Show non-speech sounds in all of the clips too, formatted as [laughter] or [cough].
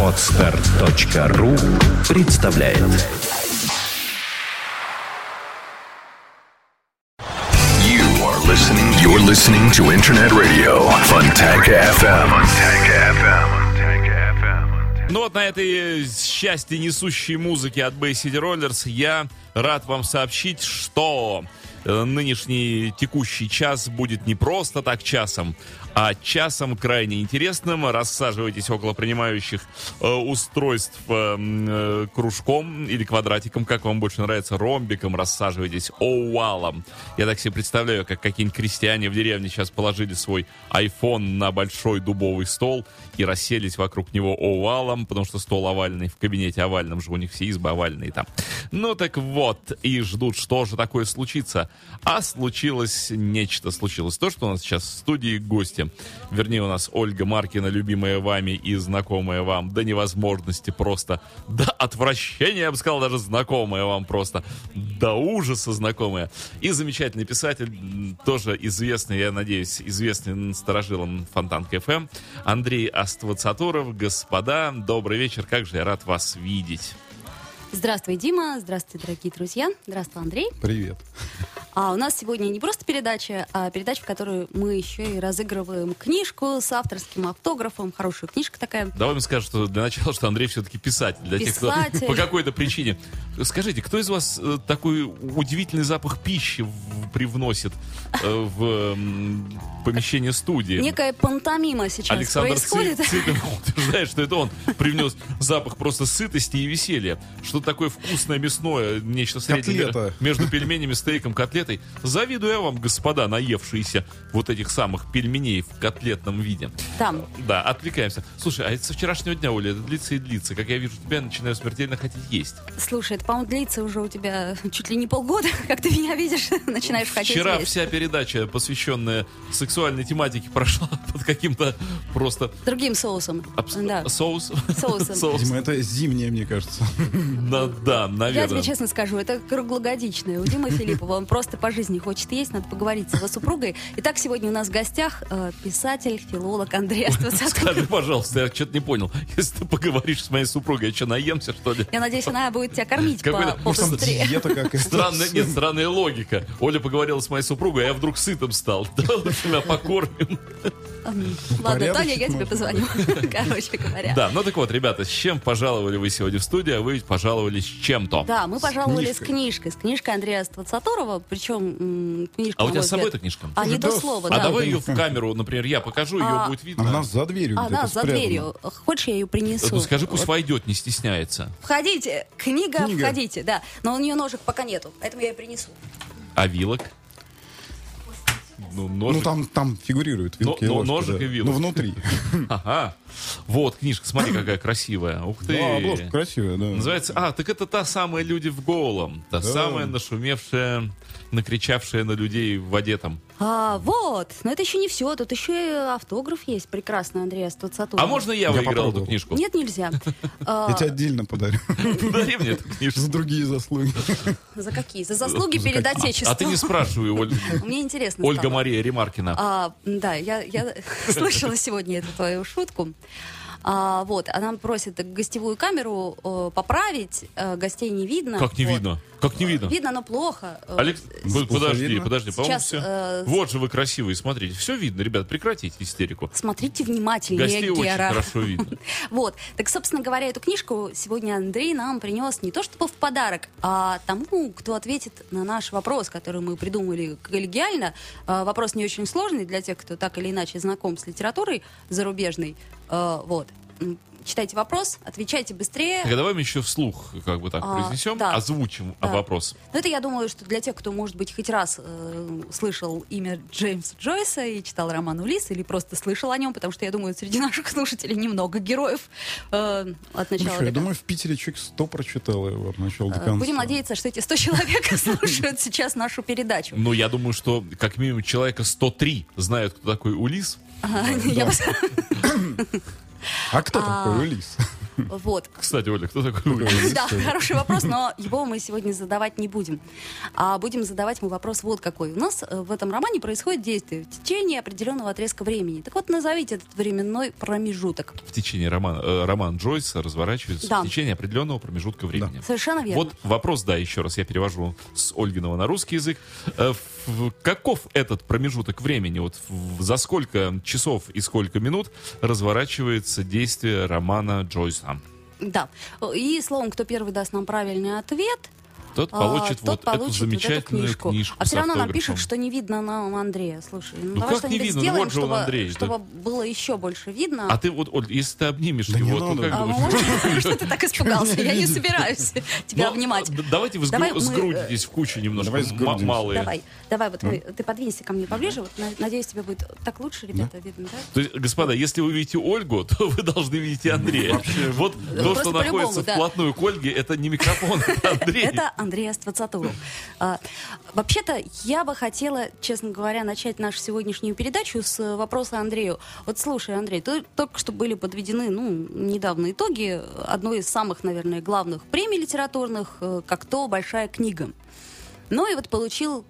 Отстар.ру представляет You are listening. You're listening to Internet Radio FM. Fontanka FM. Ну вот на этой э, счастье несущей музыке от Bay City Rollers я рад вам сообщить, что э, нынешний текущий час будет не просто так часом, а часом крайне интересным. Рассаживайтесь около принимающих э, устройств э, э, кружком или квадратиком, как вам больше нравится, ромбиком. Рассаживайтесь овалом. Я так себе представляю, как какие-нибудь крестьяне в деревне сейчас положили свой iPhone на большой дубовый стол и расселись вокруг него овалом, потому что стол овальный, в кабинете овальном же у них все избы овальные там. Ну так вот, и ждут, что же такое случится. А случилось нечто, случилось то, что у нас сейчас в студии гости. Вернее, у нас Ольга Маркина, любимая вами и знакомая вам до невозможности просто, до отвращения, я бы сказал, даже знакомая вам просто, до ужаса знакомая. И замечательный писатель, тоже известный, я надеюсь, известный старожилам Фонтанка ФМ, Андрей Аствацатуров. Господа, добрый вечер, как же я рад вас видеть. Здравствуй, Дима. Здравствуй, дорогие друзья. Здравствуй, Андрей. Привет. А у нас сегодня не просто передача, а передача, в которой мы еще и разыгрываем книжку с авторским автографом. Хорошая книжка такая. Давай им скажем, что для начала, что Андрей все-таки писатель. Для тех, Писатель. кто по какой-то причине. Скажите, кто из вас э, такой удивительный запах пищи привносит в м, помещение студии? Некая пантомима сейчас Александр происходит. Цыпин [laughs] утверждает, что это он привнес запах просто сытости и веселья. Что такое вкусное мясное, нечто среднее Котлета. между пельменями, стейком, котлетой. Завидую я вам, господа, наевшиеся вот этих самых пельменей в котлетном виде. Там. Да, отвлекаемся. Слушай, а это со вчерашнего дня, Оля, это длится и длится. Как я вижу, тебя начинаю смертельно хотеть есть. Слушай, это, по-моему, длится уже у тебя чуть ли не полгода, [laughs] как ты меня видишь, [laughs] начинаешь хотеть Вчера есть. вся передача, посвященная сексуальной тематике, прошла [laughs] под каким-то просто Другим соусом. абс- Да, соус. соусом. [laughs] Соус. Дима, это зимнее, мне кажется. Да, Я наверное. тебе честно скажу, это круглогодичное. У Димы Филиппова он просто по жизни хочет есть, надо поговорить с его супругой. Итак, сегодня у нас в гостях э, писатель, филолог Андрей Аствацатуров. Скажи, пожалуйста, я что-то не понял. Если ты поговоришь с моей супругой, я что, наемся, что ли? Я надеюсь, она будет тебя кормить по побыстрее. Странная, нет, странная логика. Оля поговорила с моей супругой, а я вдруг сытым стал. [laughs] Давай лучше меня покормим. Ладно, Таня, я тебе позвоню. [laughs] Короче говоря. Да, ну так вот, ребята, с чем пожаловали вы сегодня в студию? А вы ведь пожаловали с чем-то. Да, мы пожаловали с книжкой. книжкой. С книжкой Андрея Ствацатурова. Причем книжка, А у тебя с собой эта книжка? А, не Да, до слова, А да. давай ее в камеру, например, я покажу, ее А, будет А видно. нас за дверью А, да, за дверью. Хочешь, я ее принесу? Ну скажи, пусть войдет, не стесняется. Входите. Книга, Книга. входите, да. Но у нее ножек пока нету, поэтому я ее принесу. А вилок? Ну, Ну, ножик. там, там фигурируют вилки Но- и ложки, ножик да. и вилок. Ну, внутри. [laughs] Ага. Вот, книжка, смотри, какая красивая. Ух ты. Да, обложка красивая, да. Называется, а, так это та самая «Люди в голом». Та самая нашумевшая, накричавшая на людей в воде там. А, вот. Но это еще не все. Тут еще и автограф есть прекрасный Андрея Ствацатурова. А можно я, Я выиграл эту книжку? Нет, нельзя. [laughs] А, Я тебе отдельно подарю. Подари мне эту книжку. За другие заслуги. За какие? За заслуги За перед? Отечеством. А ты не спрашивай, Оль- [laughs] Мне интересно Ольга. Мария Ремаркина. А, да, я, я [laughs] слышала сегодня эту твою шутку. А, вот, она просит гостевую камеру э, поправить, э, гостей не видно. Как не Вот. видно? Как не видно? Видно, но плохо. Э, Алекс, с- под- подожди, видно? подожди, по-моему, Сейчас, все. э, Вот же вы красивые, смотрите, все видно, ребят, прекратите истерику. Смотрите внимательнее, Гостей очень Гера. хорошо видно. [laughs] Вот. Так, собственно говоря, эту книжку сегодня Андрей нам принес не то чтобы в подарок, а тому, кто ответит на наш вопрос, который мы придумали коллегиально. А, Вопрос не очень сложный для тех, кто так или иначе знаком с литературой зарубежной. А, Вот. Читайте вопрос, отвечайте быстрее. Так, а давай мы еще вслух, как бы так, А, произнесем, да. озвучим Да. вопрос. Ну, это, я думаю, что для тех, кто, может быть, хоть раз э, слышал имя Джеймса Джойса и читал роман «Улисс», или просто слышал о нем, потому что, я думаю, среди [laughs] наших слушателей немного героев э, от начала Слушай, я до думаю, в Питере человек 100 прочитал его от начала до конца. конца. Будем надеяться, что эти 100 человек [laughs] слушают сейчас нашу передачу. Ну, я думаю, что как минимум человека 103 знают, кто такой Улис. А кто такой Улис? Вот. Кстати, Оля, кто такой Уильямс? Да, хороший вопрос, но его мы сегодня задавать не будем. А будем задавать мы вопрос вот какой. У нас э, в этом романе происходит действие в течение определенного отрезка времени. Так вот, назовите этот временной промежуток. В течение романа, э, роман Джойса разворачивается Да. в течение определенного промежутка времени. Совершенно верно. Вот вопрос, да, еще раз я перевожу с Ольгиного на русский язык. Э, в- Каков этот промежуток времени? Вот за сколько часов и сколько минут разворачивается действие романа Джойса? Да. И словом, кто первый даст нам правильный ответ, Тот а, получит тот вот получит эту вот замечательную книжку. книжку. А все равно нам пишут, что не видно нам Андрея. Слушай, ну, Ну давай что-нибудь не видно? Ну сделаем, вот же он, чтобы, Андрей, да. чтобы было еще больше видно. А ты вот, Оль, если ты обнимешь Да его, то как А, бы- может, [laughs] [laughs] что ты так испугался? Я не собираюсь [laughs] тебя Ну, обнимать. Давайте вы Давай сгру- мы, э, сгрудитесь в кучу немножко, Давай малые. Давай, давай, вот мы, ты подвинься ко мне поближе. Вот, на- надеюсь, тебе будет так лучше, ребята, видно, да? То есть, господа, если вы видите Ольгу, то вы должны видеть и Андрея. Вот то, что находится да. вплотную к Ольге, это не микрофон, это Андрей. Это Андрей Аствацатуров. А, Вообще-то, я бы хотела, честно говоря, начать нашу сегодняшнюю передачу с вопроса Андрею. Вот слушай, Андрей, ты- только что были подведены, ну, недавно итоги одной из самых, наверное, главных премий литературных, э, как то «Большая книга». Ну и вот получил,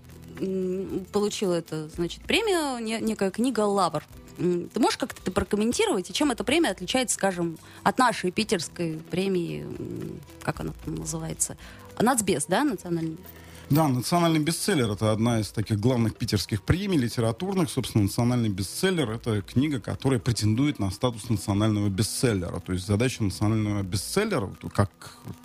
получил это, значит, премию, не- некая книга «Лавр». Ты можешь как-то это прокомментировать, и чем эта премия отличается, скажем, от нашей питерской премии, как она там называется, Нацбес, да, национальный? Да, национальный бестселлер это одна из таких главных питерских премий литературных. Собственно, национальный бестселлер это книга, которая претендует на статус национального бестселлера. То есть задача национального бестселлера, как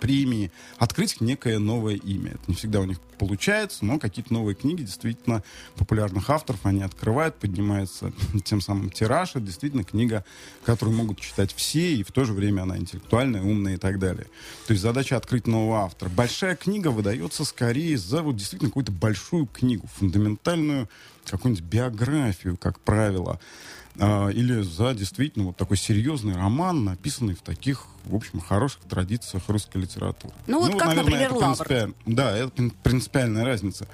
премии, открыть некое новое имя. Это не всегда у них получается, но какие-то новые книги действительно популярных авторов они открывают, поднимается [laughs] тем самым тираж. Это действительно книга, которую могут читать все, и в то же время она интеллектуальная, умная и так далее. То есть задача открыть нового автора. Большая книга выдается скорее за вот действительно какую-то большую книгу, фундаментальную какую-нибудь биографию, как правило, а, или за действительно вот такой серьезный роман, написанный в таких, в общем, хороших традициях русской литературы. Ну, вот как, например, это «Лавр». принципиаль- Да, это прин- принципиальная разница.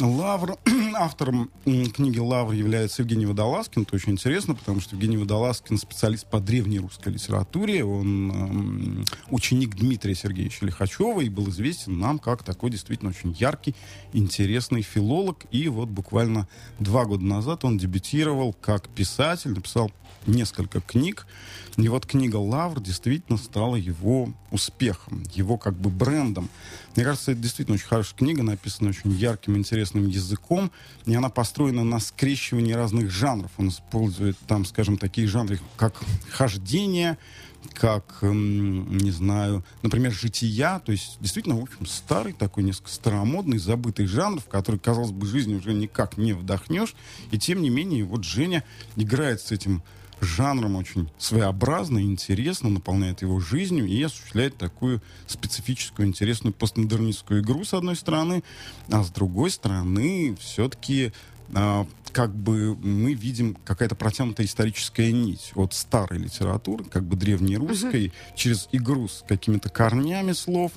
Лавр, [clears throat] автором книги «Лавр» является Евгений Водолазкин. Это очень интересно, потому что Евгений Водолазкин специалист по древней русской литературе. Он ученик Дмитрия Сергеевича Лихачева и был известен нам как такой действительно очень яркий, интересный филолог. И вот буквально два года назад он дебютировал как писатель, написал несколько книг. И вот книга «Лавр» действительно стала его успехом, его как бы брендом. Мне кажется, это действительно очень хорошая книга, написана очень ярким, интересным языком, и она построена на скрещивании разных жанров. Он использует там, скажем, такие жанры, как хождение, как, эм, не знаю, например, жития, то есть действительно, в общем, старый такой, несколько старомодный, забытый жанр, в который, казалось бы, жизнь уже никак не вдохнешь, и тем не менее, вот Женя играет с этим жанром очень своеобразно, интересно, наполняет его жизнью и осуществляет такую специфическую, интересную постмодернистскую игру, с одной стороны, а с другой стороны, все-таки а, как бы мы видим какая-то протянутая историческая нить от старой литературы, как бы древнерусской, через игру с какими-то корнями слов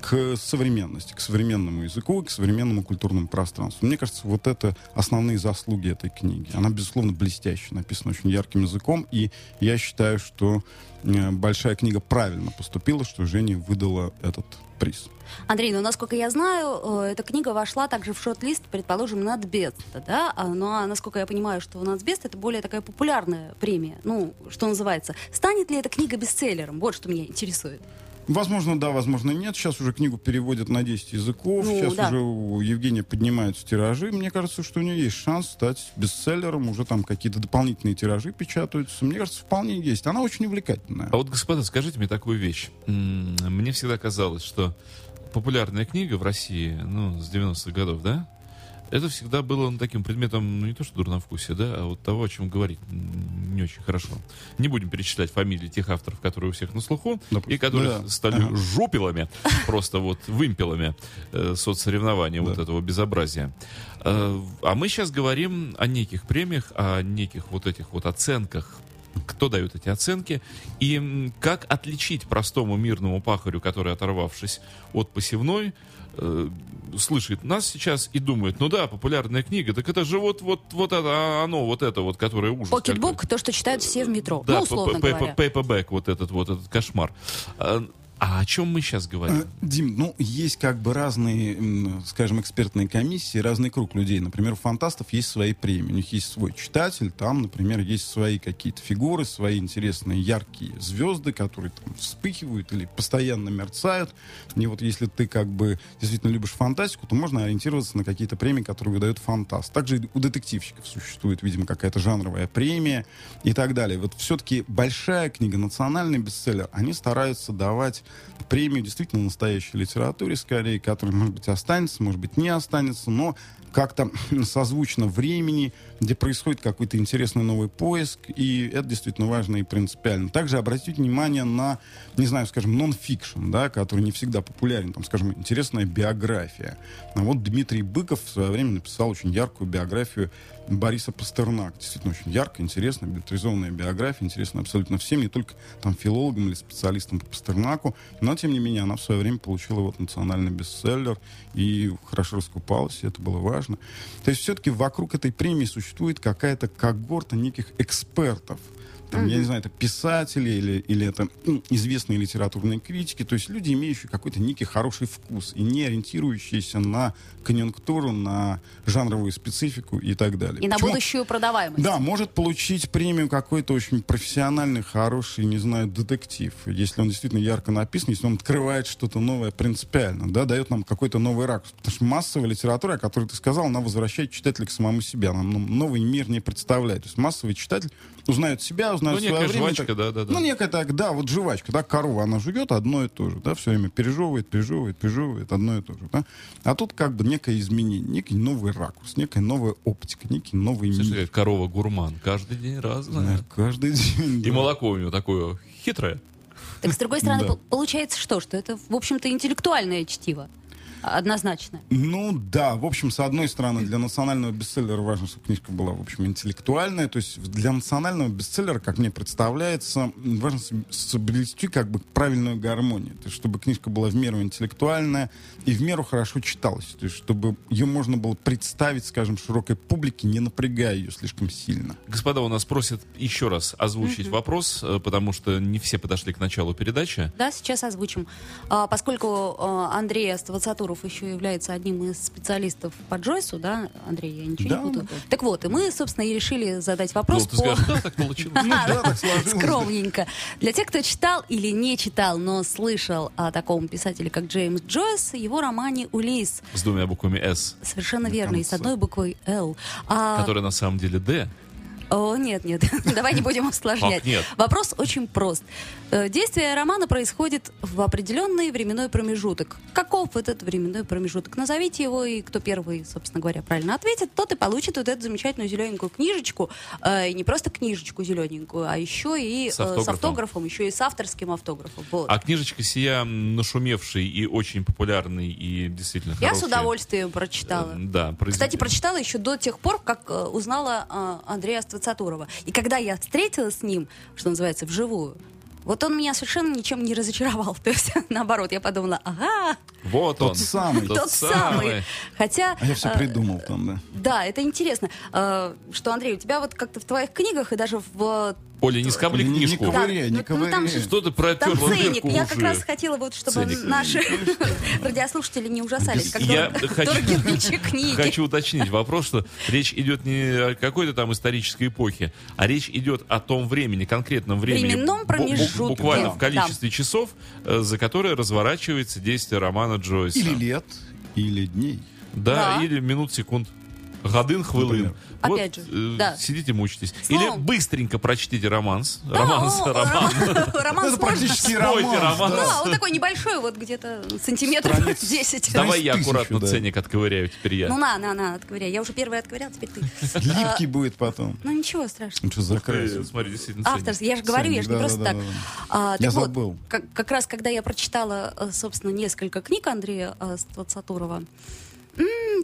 к современности, к современному языку, к современному культурному пространству. Мне кажется, вот это основные заслуги этой книги. Она, безусловно, блестяще, написана очень ярким языком, и я считаю, что э, большая книга правильно поступила, что Жене выдала этот приз. Андрей, ну, насколько я знаю, э, эта книга вошла также в шорт-лист, предположим, Нацбеста, да? А, Ну, а насколько я понимаю, что Нацбест это более такая популярная премия, ну, что называется. Станет ли эта книга бестселлером? Вот что меня интересует. Возможно, да, возможно, нет. Сейчас уже книгу переводят на 10 языков. Ну, Сейчас да. уже у Евгения поднимаются тиражи. Мне кажется, что у нее есть шанс стать бестселлером. Уже там какие-то дополнительные тиражи печатаются. Мне кажется, вполне есть. Она очень увлекательная. А вот, господа, скажите мне такую вещь. Мне всегда казалось, что популярная книга в России, ну, с 90-х годов, да, это всегда было ну, таким предметом, ну, не то что дурновкусия, да, а вот того, о чем говорить не очень хорошо. Не будем перечислять фамилии тех авторов, которые у всех на слуху, Допустим. и которые Да. стали Ага. жупелами, просто вот вымпелами э, соцсоревнования вот Да. этого безобразия. Э, а мы сейчас говорим о неких премиях, о неких вот этих вот оценках кто дает эти оценки, и как отличить простому мирному пахарю, который, оторвавшись от посевной, э, слышит нас сейчас и думает, ну да, популярная книга, так это же вот, вот, вот это, а, оно, вот это вот, которое ужас. Pocketbook, то, что читают все в метро. Да, ну, условно говоря. paperback, вот этот вот, этот кошмар. А, о чем мы сейчас говорим? Э, Дим, ну, есть как бы разные, скажем, экспертные комиссии, разный круг людей. Например, у фантастов есть свои премии. У них есть свой читатель, там, например, есть свои какие-то фигуры, свои интересные яркие звезды, которые там вспыхивают или постоянно мерцают. И вот если ты как бы действительно любишь фантастику, то можно ориентироваться на какие-то премии, которые выдает фантаст. Также у детективщиков существует, видимо, какая-то жанровая премия и так далее. Вот все-таки большая книга, национальный бестселлер, они стараются давать премию действительно настоящей литературе, скорее, которая, может быть, останется, может быть, не останется, но как-то [laughs] созвучно времени, где происходит какой-то интересный новый поиск, и это действительно важно и принципиально. Также обратить внимание на, не знаю, скажем, нон-фикшн, да, который не всегда популярен, там, скажем, интересная биография. А вот Дмитрий Быков в свое время написал очень яркую биографию Бориса Пастернака. Действительно очень яркая, интересная, билетризованная биография, интересная абсолютно всем, не только там филологам или специалистам по Пастернаку, но, тем не менее, она в свое время получила вот национальный бестселлер и хорошо раскупалась, и это было важно. То есть все-таки вокруг этой премии существует какая-то когорта неких экспертов, там, я не знаю, это писатели или, или это м, известные литературные критики, то есть люди, имеющие какой-то некий хороший вкус и не ориентирующиеся на конъюнктуру, на жанровую специфику и так далее. И на Почему? будущую продаваемость. Да, может получить премию какой-то очень профессиональный, хороший, не знаю, детектив. Если он действительно ярко написан, если он открывает что-то новое принципиально, да, дает нам какой-то новый ракурс. Потому что массовая литература, о которой ты сказал, она возвращает читателя к самому себе. Она нам новый мир не представляет. То есть массовый читатель узнает себя, узнает Ну, некая время. жвачка, так- да, да, да. Ну, некая так, да, вот жвачка, да, корова, она жует одно и то же, да, все время пережевывает, пережевывает, пережевывает одно и то же, да. А тут как бы некое изменение, некий новый ракурс, некая новая оптика, некий новый Слушай, мир. как корова гурман. Каждый день разная. Да, каждый день. И да. молоко у него такое хитрое. Так, с другой стороны, Да. пол- получается что? Что это, в общем-то, интеллектуальное чтиво. Однозначно. Ну да, в общем, с одной стороны, для национального бестселлера важно, чтобы книжка была, в общем, интеллектуальная. То есть для национального бестселлера, как мне представляется, важно соб- соблюсти как бы правильную гармонию. То есть чтобы книжка была в меру интеллектуальная и в меру хорошо читалась. То есть чтобы ее можно было представить, скажем, широкой публике, не напрягая ее слишком сильно. Господа, у нас просят еще раз озвучить вопрос, э, потому что не все подошли к началу передачи. Да, сейчас озвучим. А, поскольку а, Андрей Ствацатуров еще является одним из специалистов по Джойсу, да, Андрей, я ничего Да, не путаю. да. Так вот, и мы, собственно, и решили задать Ну, вопрос ты по... скажешь, да, так получилось. [laughs] Скромненько. Для тех, кто читал или не читал, но слышал о таком писателе, как Джеймс Джойс, его романе «Улисс». С двумя буквами «С», Совершенно верно, и с одной буквой «Л». А, которая на самом деле «Д». О, нет, нет, [laughs] давай не будем усложнять. Нет. Вопрос очень прост. Э, Действие романа происходит в определенный временной промежуток. Каков этот временной промежуток? Назовите его, и кто первый, собственно говоря, правильно ответит, тот и получит вот эту замечательную зелененькую книжечку. Э, И не просто книжечку зелененькую, а еще и э, С с автографом. автографом, еще и с авторским автографом. Вот. А книжечка сия нашумевший и очень популярный и действительно Я хороший. с удовольствием прочитала. Да, Кстати, произведение. прочитала еще до тех пор, как узнала Андрея Ствацатурова. И когда я встретилась с ним, что называется, вживую, вот он меня совершенно ничем не разочаровал. [laughs] То есть, наоборот, я подумала, ага, Вот Тот он. самый. тот самый. Хотя... А я все э, придумал там, да. Да, это интересно, э, что, Андрей, у тебя вот как-то в твоих книгах и даже в... Оля, не скобли Не- не книжку. ковыряй. Да, Ковыряй, не ну, ну, там ковыряй. же- Что ты Там протерла ценник. Я уже? как раз хотела вот, чтобы Ценник. наши [laughs] [laughs] радиослушатели не ужасались, как Я дор- хочу- дорогие книги. Хочу уточнить вопрос, что речь идет не о какой-то там исторической эпохе, а речь идет о том времени, конкретном времени. Временном промежутке, Буквально да. в количестве часов, э, за которое разворачивается действие романа Джойса. Или лет, или дней. Да, Да. или минут, секунд. Годын, хвилин. Например. Опять же, э, да. Сидите, мучитесь. Словом- Или быстренько прочтите романс. Да, романс, о, роман. [laughs] Роман Это практически роман. Да, он такой небольшой, вот где-то сантиметров Страниц. 10. Давай я аккуратно ценник отковыряю теперь я. Ну на, на, на, отковыряй. Я уже первый отковырял, теперь ты. Липкий будет потом. Ну ничего страшного. Ну что за. Смотри, действительно. Авторский, я же говорю, я же не просто так. А, Я так вот, забыл. как, раз когда я прочитала, э, собственно, несколько книг Андрея э, Ствацатурова,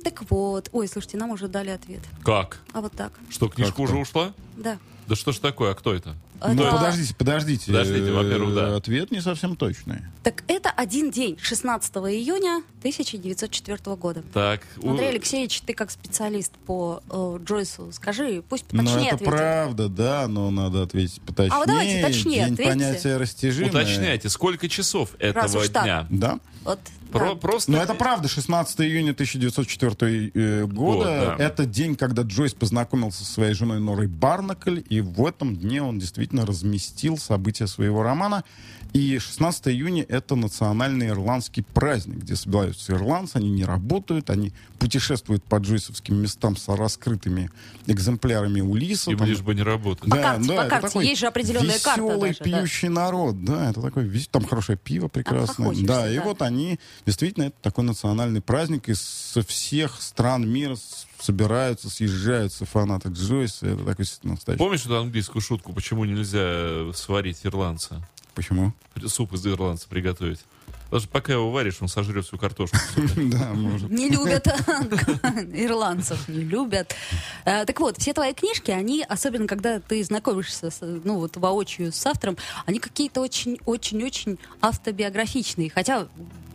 так вот, ой, слушайте, нам уже дали ответ. Как? А вот так, Что, книжка Как уже ушла? да. Да что ж такое, а кто это? Ну, Это- подождите, подождите. Подождите, во-первых, да. Э, Ответ не совсем точный. Так это один день, 16 июня 1904 года. Так, у- Андрей Алексеевич, ты как специалист по э, Джойсу, скажи, пусть Ну, поточнее это ответит. правда, да, но надо ответить поточнее. А вот давайте точнее День ответьте. понятия растяжимое. уточняйте, сколько часов этого уж так. дня? Да. Вот, Про- да. Просто... Но это правда, 16 июня 1904 э, года. Год, да. Это день, когда Джойс познакомился со своей женой Норой Барнакль, и в этом дне он действительно разместил события своего романа. И 16 июня — это национальный ирландский праздник, где собираются ирландцы, они не работают, они путешествуют по джойсовским местам с раскрытыми экземплярами Улиса. Им там- лишь бы не работать. По карте, по это карте. такой Есть же определенная карта веселый, даже, да. пьющий народ, да, это такой, там хорошее пиво прекрасное. Обхохочешься, да, и да. вот они, действительно, это такой национальный праздник, и со всех стран мира с- собираются, съезжаются фанаты Джойса, это такой настоящий. Помнишь эту английскую шутку, почему нельзя э, сварить ирландца? Почему? Суп из ирландца приготовить. Потому что пока его варишь, он сожрет всю картошку. [laughs] Да, может. Не любят [laughs] ирландцев, не любят. Э, Так вот, все твои книжки, они, особенно когда ты знакомишься, ну вот воочию с автором, они какие-то очень-очень-очень автобиографичные. Хотя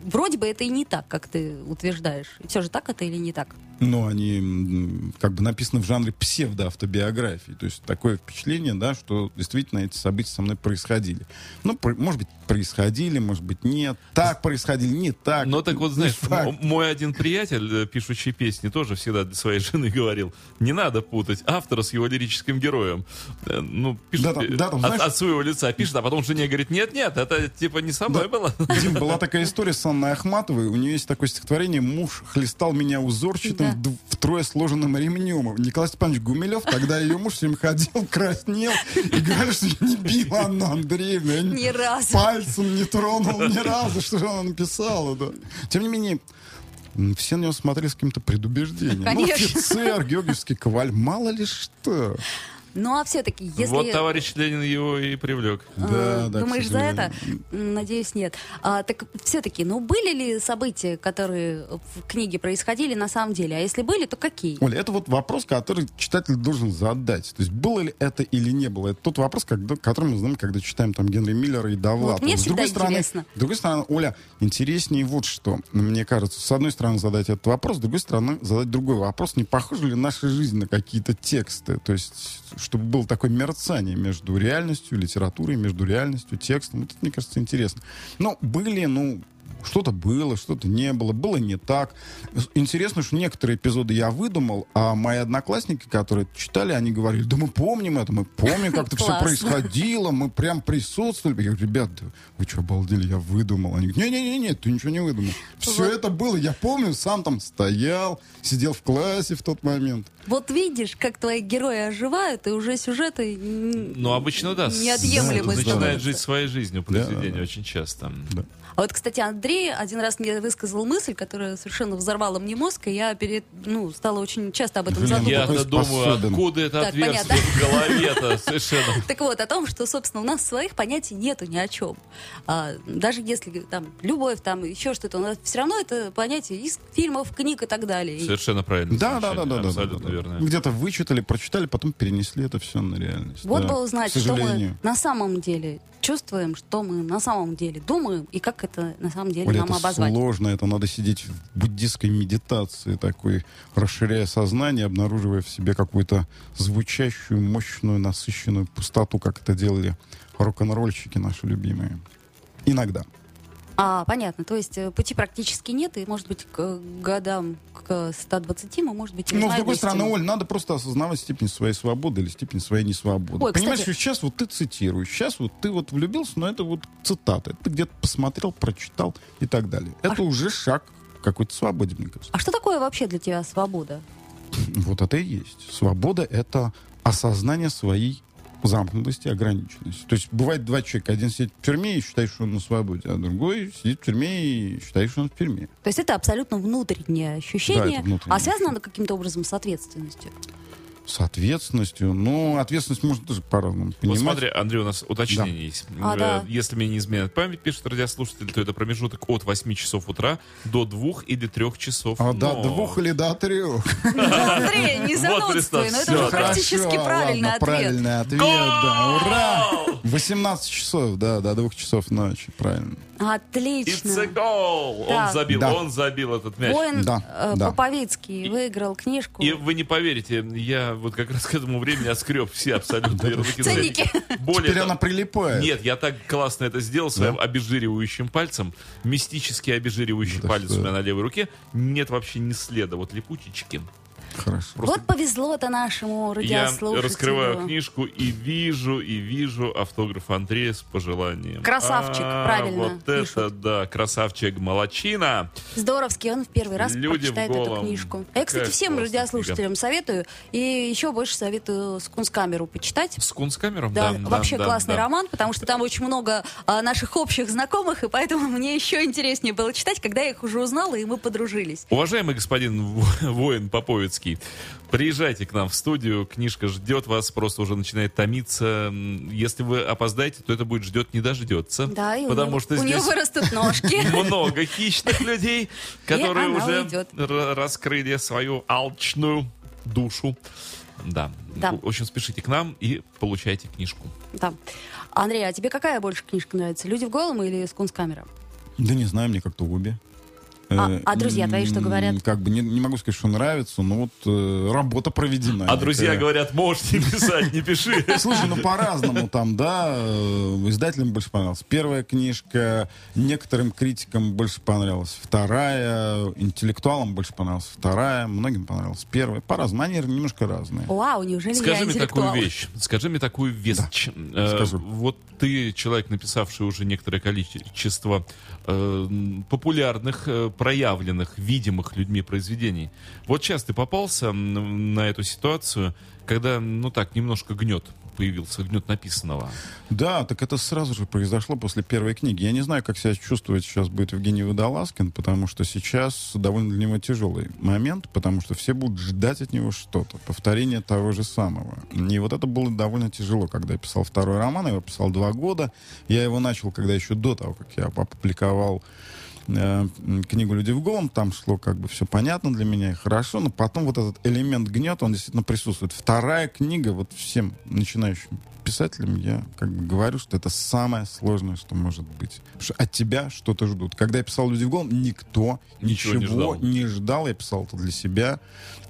вроде бы это и не так, как ты утверждаешь. Все же так это или не так? Но они м, как бы написаны в жанре псевдоавтобиографии. То есть такое впечатление, да, что действительно эти события со мной происходили. Ну, про- может быть, происходили, может быть, нет. Так происходили, не так. Но так вот, знаешь, факт. мой один приятель, э, пишущий песни, тоже всегда для своей [laughs] жены говорил, не надо путать автора с его лирическим героем. Э, Ну, пишет Да, там- э, да, там, от, знаешь- от своего лица пишет, а потом жене говорит, нет-нет, это типа не со мной было. Дим, была [laughs] такая история с Анной Ахматовой. У нее есть такое стихотворение «Муж хлестал меня узорчатым Втрое сложенным ремнем». Николай Степанович Гумилев, тогда ее муж всем ходил, краснел и говорил, что не бил Анну Андреевну. Я Ни разу. Пальцем не тронул ни разу, что же она написала. Да. Тем не менее, все на него смотрели с каким-то предубеждением. Конечно. Ну, офицер, георгиевский коваль, мало ли что. Ну а все-таки, если... Вот товарищ Ленин его и привлек. Да, Э, да, Думаешь, за это? Надеюсь, нет. А, так все-таки, ну были ли события, которые в книге происходили на самом деле? А если были, то какие? Оля, это вот вопрос, который читатель должен задать. То есть было ли это или не было? Это тот вопрос, когда, который мы знаем, когда читаем там Генри Миллера и Довлатова. Вот мне с другой стороны, интересно. С другой стороны, Оля, интереснее вот что. Мне кажется, с одной стороны задать этот вопрос, с другой стороны задать другой вопрос. Не похожа ли наша жизнь на какие-то тексты? То есть, чтобы было такое мерцание между реальностью, литературой, между реальностью, текстом. Вот это, мне кажется, интересно. Но были, ну, что-то было, что-то не было, было не так. Интересно, что некоторые эпизоды я выдумал, а мои одноклассники, которые это читали, они говорили, да мы помним это, мы помним, как это все происходило, мы прям присутствовали. Я говорю, ребят, да вы что, обалдели, я выдумал. Они говорят, не-не-не, ты ничего не выдумал. Все Вот. это было, я помню, сам там стоял, сидел в классе в тот момент. Вот видишь, как твои герои оживают, и уже сюжеты Ну, обычно, да. неотъемлемы Да, Начинает жить своей жизнью Да, произведение да, да. очень часто. А вот, кстати, Андрей один раз мне высказал мысль, которая совершенно взорвала мне мозг, и я перед, ну, стала очень часто об этом задумываться. Какой думаю, откуда это Так, отверстие понятно. в голове-то совершенно. [laughs] Так вот, о том, что, собственно, у нас своих понятий нету ни о чем. А, даже если там любовь, там еще что-то, у нас все равно это понятие из фильмов, книг и так далее. Совершенно правильно. Да, да, да, да, да, Абсолютно да, да. верно. Где-то вычитали, прочитали, потом перенесли это все на реальность. Вот Да, бы узнать, что мы на самом деле чувствуем, что мы на самом деле думаем, и как это на самом деле Оля, нам это обозвать. сложно, это надо сидеть в буддистской медитации такой, расширяя сознание, обнаруживая в себе какую-то звучащую, мощную, насыщенную пустоту, как это делали рок-н-ролльщики наши любимые. Иногда. А, понятно. То есть э, пути практически нет, и, может быть, к годам к 120 мы, может быть, Но, с другой стороны. Оль, надо просто осознавать степень своей свободы или степень своей несвободы. Ой, Понимаешь, кстати- сейчас вот ты цитируешь, сейчас вот ты вот влюбился, но это вот цитата. Ты где-то посмотрел, прочитал и так далее. Это уже шаг к какой-то свободе, мне кажется. А что такое вообще для тебя свобода? [laughs] Вот это и есть. Свобода — это осознание своей замкнутости, ограниченности. То есть бывает два человека. Один сидит в тюрьме и считает, что он на свободе, а другой сидит в тюрьме и считает, что он в тюрьме. То есть это абсолютно внутреннее ощущение, Да, внутреннее. а связано оно каким-то образом с ответственностью? С ответственностью. Ну, ответственность можно тоже по-разному Вот понимать. смотри, Андрей, у нас уточнение есть. А, Э, да. Если мне не изменяет память, пишет радиослушатель, то это промежуток от 8 часов утра до 2 или 3 часов А до ночи. двух или до трех? Андрей, не занудствуй, но это уже практически правильный ответ. Правильный ответ, да. Ура! 18 часов, да, до двух часов ночи, правильно. It's a Отлично. goal! Да. Он забил, Да. он забил этот мяч. Воин Да, э, да. Поповицкий выиграл книжку. И вы не поверите, я вот как раз к этому времени отскреб все абсолютно ярлыки. Ценники. Более Теперь она прилипает. Нет, я так классно это сделал своим обезжиривающим пальцем. Мистический обезжиривающий Да палец что? у меня на левой руке. Нет вообще ни следа. Вот липучечки. Хорошо. Вот повезло-то нашему Я радиослушателю. раскрываю книжку и вижу, и вижу автограф Андрея с пожеланием. Красавчик, А, правильно Вот пишут. это да, красавчик, молочина. Здоровский, он в первый раз Люди прочитает эту книжку. Я, кстати, Какая всем радиослушателям советую. И еще больше советую «Скунскамеру» почитать. С кунсткамером? Да, Да, вообще да, классный да. роман, потому что там очень много а, наших общих знакомых, и поэтому [laughs] мне еще интереснее было читать, когда я их уже узнала, и мы подружились. Уважаемый господин во- воин Поповицкий, приезжайте к нам в студию, книжка ждет вас, просто уже начинает томиться. Если вы опоздаете, то это будет ждет, не дождется. Да, и у потому него- что у здесь нее вырастут ножки. [laughs] много хищных людей, которые уже раскрыли свою алчную душу. Да. Да. В общем, спешите к нам и получайте книжку. Да. Андрей, а тебе какая больше книжка нравится? «Люди в голом» или «Скунскамера»? Да не знаю, мне как-то обе. А- Э, а друзья твои что говорят? Как бы не, не могу сказать, что нравится, но вот э, работа проведена. А друзья говорят, можешь не писать, не пиши. [laughs] Слушай, ну по-разному там, да, э, издателям больше понравилась. Первая книжка, некоторым критикам больше понравилась. Вторая, интеллектуалам больше понравилась. Вторая, многим понравилась. Первая, по-разному. Они немножко разные. Вау, неужели Скажи я мне такую вещь. Скажи мне такую вещь. Э, скажу. Вот ты человек, написавший уже некоторое количество популярных, проявленных, видимых людьми произведений. Вот сейчас ты попался на эту ситуацию, когда, ну так, немножко гнет появился, гнет написанного. Да, так это сразу же произошло после первой книги. Я не знаю, как себя чувствует сейчас будет Евгений Водолазкин, потому что сейчас довольно для него тяжелый момент, потому что все будут ждать от него что-то, повторение того же самого. И вот это было довольно тяжело, когда я писал второй роман, я его писал два года. Я его начал, когда еще до того, как я опубликовал э, книгу «Люди в голом», там шло как бы все понятно для меня и хорошо, но потом вот этот элемент гнета, он действительно присутствует. Вторая книга, вот всем начинающим писателям я как бы говорю, что это самое сложное, что может быть. Потому что от тебя что-то ждут. Когда я писал «Люди в голом», никто Ничего ничего, не не, ждал. ждал. Я писал это для себя.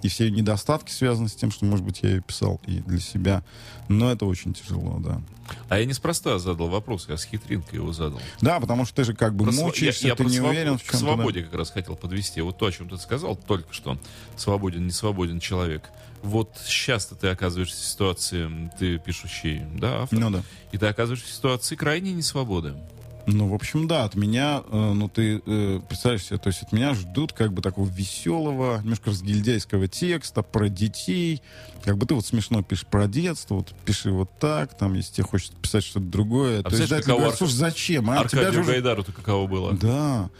И все недостатки связаны с тем, что, может быть, я ее писал и для себя. Но это очень тяжело, да. А я неспроста задал вопрос, я с хитринкой его задал. Да, потому что ты же как бы Про мучаешься, я- я ты не уверен в К чем-то. да. свободе как раз хотел подвести. Вот то, о чем ты сказал только что. Свободен, не свободен человек. Вот сейчас ты оказываешься в ситуации, ты пишущий, да, автор, Ну да. и ты оказываешься в ситуации крайней несвободы. Ну, в общем, да, от меня, э, ну, ты э, представляешь себе, то есть от меня ждут как бы такого веселого, немножко разгильдяйского текста про детей. Как бы ты вот смешно пишешь про детство, вот пиши вот так, там, если тебе хочется писать что-то другое. то представляешь, издатель каково говорит, Арка- слушай, зачем, а? Тебя же Аркадию уже- Гайдару-то каково было? Да.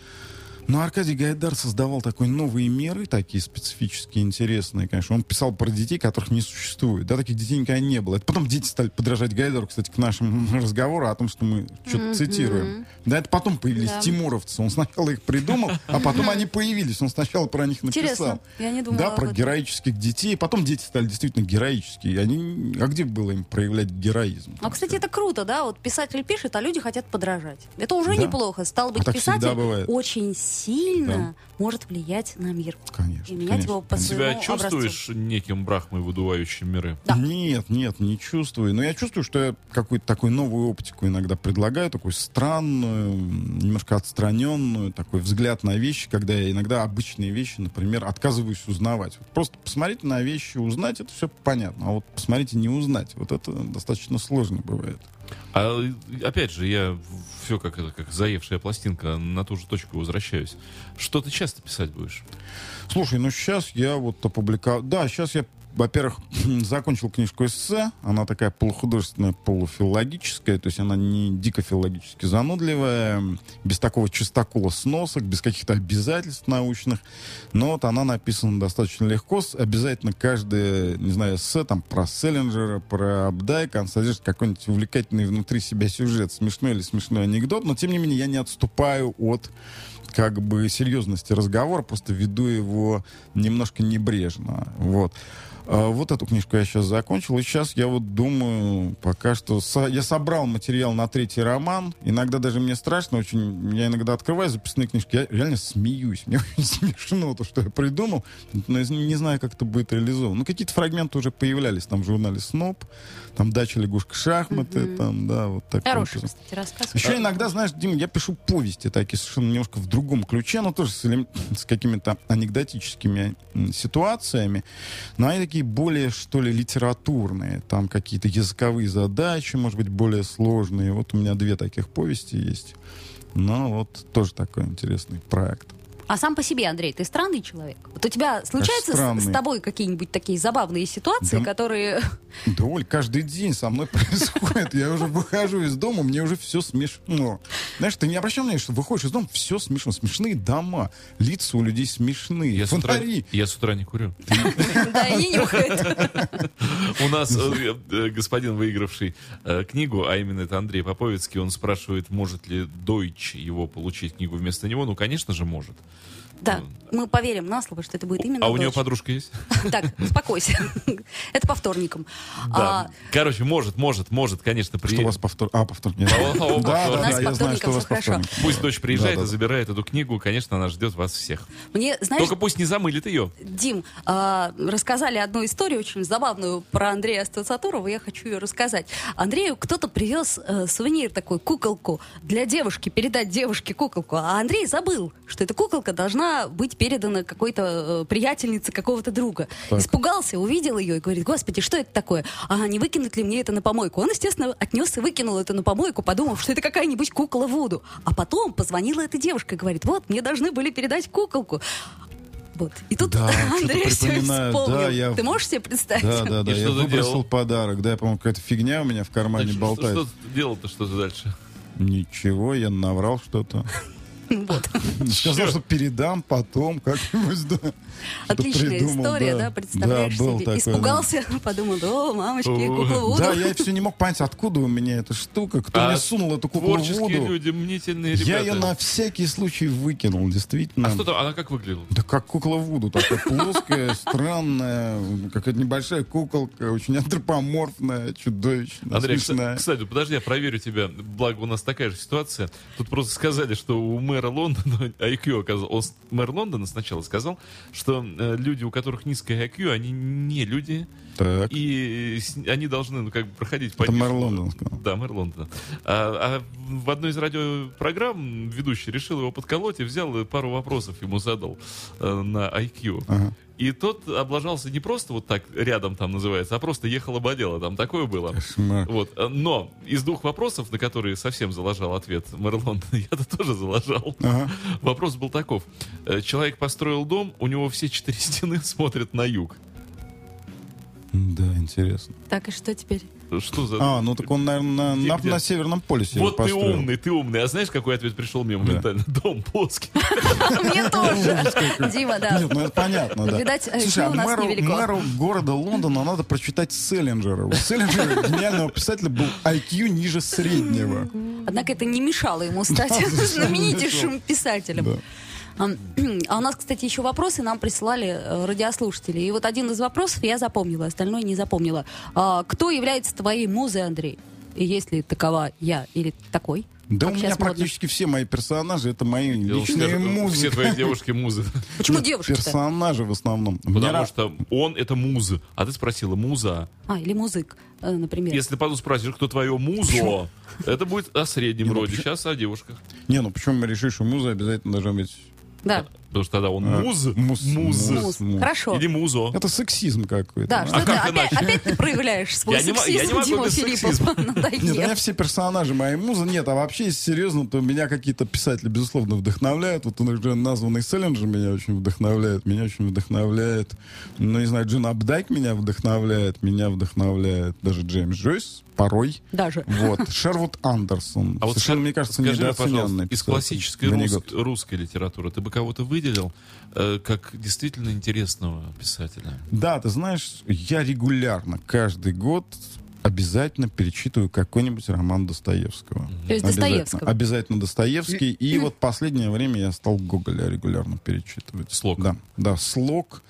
Но Аркадий Гайдар создавал такой новые миры, такие специфические, интересные, конечно. Он писал про детей, которых не существует. Да, таких детей никогда не было. Это потом дети стали подражать Гайдару, кстати, к нашему [laughs] разговору о том, что мы что-то цитируем. Да, это потом появились Да. тимуровцы. Он сначала их придумал, а потом они появились. Он сначала про них написал. Интересно, я не думала Да, про героических детей. Потом дети стали действительно героические. Они... А где было им проявлять героизм? А, кстати, это круто, да? Вот писатель пишет, а люди хотят подражать. Это уже Да. неплохо. Стал быть, так всегда писатель очень сильно может влиять на мир. Конечно. И менять конечно, его по конечно. Себя своему образцу. чувствуешь неким брахмой, выдувающим миры? Да. Нет, нет, не чувствую. Но я чувствую, что я какую-то такую новую оптику иногда предлагаю, такую странную, немножко отстраненную, такой взгляд на вещи, когда я иногда обычные вещи, например, отказываюсь узнавать. Вот просто посмотрите на вещи, узнать, это все понятно. А вот посмотрите, не узнать, вот это достаточно сложно бывает. А опять же, я все как как заевшая пластинка, на ту же точку возвращаюсь. Что ты часто писать будешь? Слушай, ну сейчас я вот опубликовал... Да, сейчас я во-первых, [clears throat] закончил книжку эссе. Она такая полухудожественная, полуфилологическая. То есть она не дико филологически занудливая, без такого чистокола сносок, без каких-то обязательств научных. Но вот она написана достаточно легко. Обязательно каждое, не знаю, эссе там про Селлинджера, про Абдайка, он содержит какой-нибудь увлекательный внутри себя сюжет, смешной или смешной анекдот. Но, тем не менее, я не отступаю от как бы серьезности разговора, просто веду его немножко небрежно. Вот. А, Вот эту книжку я сейчас закончил, и сейчас я вот думаю, пока что со- я собрал материал на третий роман. Иногда даже мне страшно очень. Я иногда открываю записные книжки, я реально смеюсь. [laughs] Мне очень смешно то, что я придумал, но я не знаю, как это будет реализовано. Ну, какие-то фрагменты уже появлялись там в журнале «Сноб», там «Дача лягушка шахматы», там, да, вот такое. Хороший, кстати, рассказ. Еще иногда, знаешь, Дим, я пишу повести такие совершенно немножко в другом ключе, но тоже с, [laughs] с какими-то анекдотическими ситуациями. Но они такие более, что ли, литературные. Там какие-то языковые задачи, может быть, более сложные. Вот у меня две таких повести есть. Ну, вот тоже такой интересный проект. А сам по себе, Андрей, ты странный человек? Вот у тебя случаются с, с тобой какие-нибудь такие забавные ситуации, Да. которые... [laughs] Да, Оль, каждый день со мной [laughs] происходит. Я уже выхожу из дома, мне уже все смешно. Знаешь, ты не обращал внимания, что выходишь из дома, все смешно. Смешные дома, лица у людей смешные, Я с, утра, я с утра не курю. Да, и не нюхают. У нас э, э, господин, выигравший э, книгу, а именно это Андрей Поповицкий, он спрашивает, может ли Deutsch его получить книгу вместо него. Ну, конечно же, может. Да, мы поверим на слово, что это будет именно А у нее подружка есть? [laughs] Так, успокойся. [laughs] Это по вторникам. Да. А, Короче, может, может, может, конечно, Что у приедет. вас повтор... А, повтор... нет. О, [laughs] Да, да, я знаю, что у вас хорошо. Пусть дочь приезжает Да, и да, забирает эту книгу, конечно, она ждет вас всех. Мне, знаешь, Только пусть не замылит ее. Дим, а, рассказали одну историю очень забавную про Андрея Стацатурова, я хочу ее рассказать. Андрею кто-то привез э, сувенир такой, куколку для девушки, передать девушке куколку, а Андрей забыл, что эта куколка должна быть передана какой-то э, приятельнице какого-то друга. Так. Испугался, увидел ее и говорит, господи, что это такое? А не выкинуть ли мне это на помойку? Он, естественно, отнес и выкинул это на помойку, подумав, что это какая-нибудь кукла Вуду. А потом позвонила эта девушка и говорит, вот, мне должны были передать куколку. Вот. И тут Да, [laughs] что-то Андрей все вспомнил. Да, я- Ты можешь себе представить? Да, да, да. И Я что выбросил делал? подарок. Да, я, по-моему, какая-то фигня у меня в кармане что, болтает. что ты делал-то, что ты дальше? Ничего, я наврал что-то. Вот. [laughs] Сказал, что передам потом как-нибудь, да. Отличная придумал, история, да, представляешь Да, был себе. такой, да. Испугался, [laughs] подумал, о, мамочки, кукла Вуду. Да, я все не мог понять, откуда у меня эта штука, кто А мне сунул эту куклу Творческие Вуду. люди, мнительные ребята. Я ее на всякий случай выкинул, действительно. А что там, она как выглядела? Да как кукла Вуду, такая плоская, [laughs] странная, какая-то небольшая куколка, очень антропоморфная, чудовищная, Андрей, смешная. кстати, подожди, я проверю тебя. Благо, у нас такая же ситуация. Тут просто сказали, что у мэра Лондона [laughs] IQ оказался... Он, с- мэр Лондона сначала сказал, что э, люди, у которых низкое IQ, они не люди, Так. и с- они должны, ну, как бы проходить по Это мэр Лондона сказал. Да, мэр Лондона. А, а в одной из радиопрограмм ведущий решил его подколоть и взял и пару вопросов ему задал э, на IQ. Ага. И тот облажался не просто вот так рядом там называется, а просто ехал ободела. Там такое было. Кошмар. Вот. э, Но из двух вопросов, на которые совсем заложал ответ мэр Лондона, [laughs] я-то тоже заложал. Ага. Вопрос был таков. Э, Человек построил дом, у него все четыре стены смотрят на юг. Да, интересно. Так, и что теперь? Что за... А, ну так он, наверное, на, где? на Северном полюсе Вот ты построил. умный, ты умный. А знаешь, какой ответ пришел мне моментально? Дом плоский. [laughs] Мне тоже. Дима, да. Нет, ну это понятно, да. Видать, IQ Слушай, а у нас мэру, невелико. мэру города Лондона надо прочитать Селлинджера. У Селлинджера, [laughs] гениального писателя, был IQ ниже среднего. Однако это не мешало ему стать [laughs] знаменитейшим писателем. А [clears throat] а у нас, кстати, еще вопросы нам присылали э, радиослушатели. И вот один из вопросов я запомнила, остальное не запомнила. А, Кто является твоей музой, Андрей? И есть ли такова я или такой? Да Как у меня щас модно. практически все мои персонажи это мои Я личные скажу, музы. Все твои девушки музы. [laughs] Почему Нет, девушки-то? Персонажи в основном. Потому что он это муза. А ты спросила муза. А, или музык, э, например. Если потом спросишь, кто твое музо, это будет о среднем Не, ну роде. Сейчас о девушках. Не, ну почему мы решили, что муза обязательно должна быть... Да. Потому что тогда он А, муз, муз, муз, муз, муз. Хорошо. или музо. Это сексизм какой-то. Да, что А ты как опять, опять ты проявляешь свой Я не мо- я не сексизм, могу Дима без Филиппов. [laughs] Нет, у меня все персонажи мои музы. Нет, а вообще, если серьезно, то меня какие-то писатели, безусловно, вдохновляют. Вот он уже названный Селлинджер меня очень вдохновляет. Меня очень вдохновляет. Ну, не знаю, Джин Абдайк меня вдохновляет. Меня вдохновляет даже Джеймс Джойс порой. Даже. Вот. Шервуд Андерсон. А вот Совершенно, мне кажется, скажи недооцененный пожалуйста, из классической рус- русской литературы ты бы кого-то выделил э, как действительно интересного писателя? Да, ты знаешь, я регулярно, каждый год обязательно перечитываю какой-нибудь роман Достоевского. То есть Обязательно. Достоевского. Обязательно Достоевский. И вот последнее время я стал Гоголя регулярно перечитывать. Слог. Да, да, слог,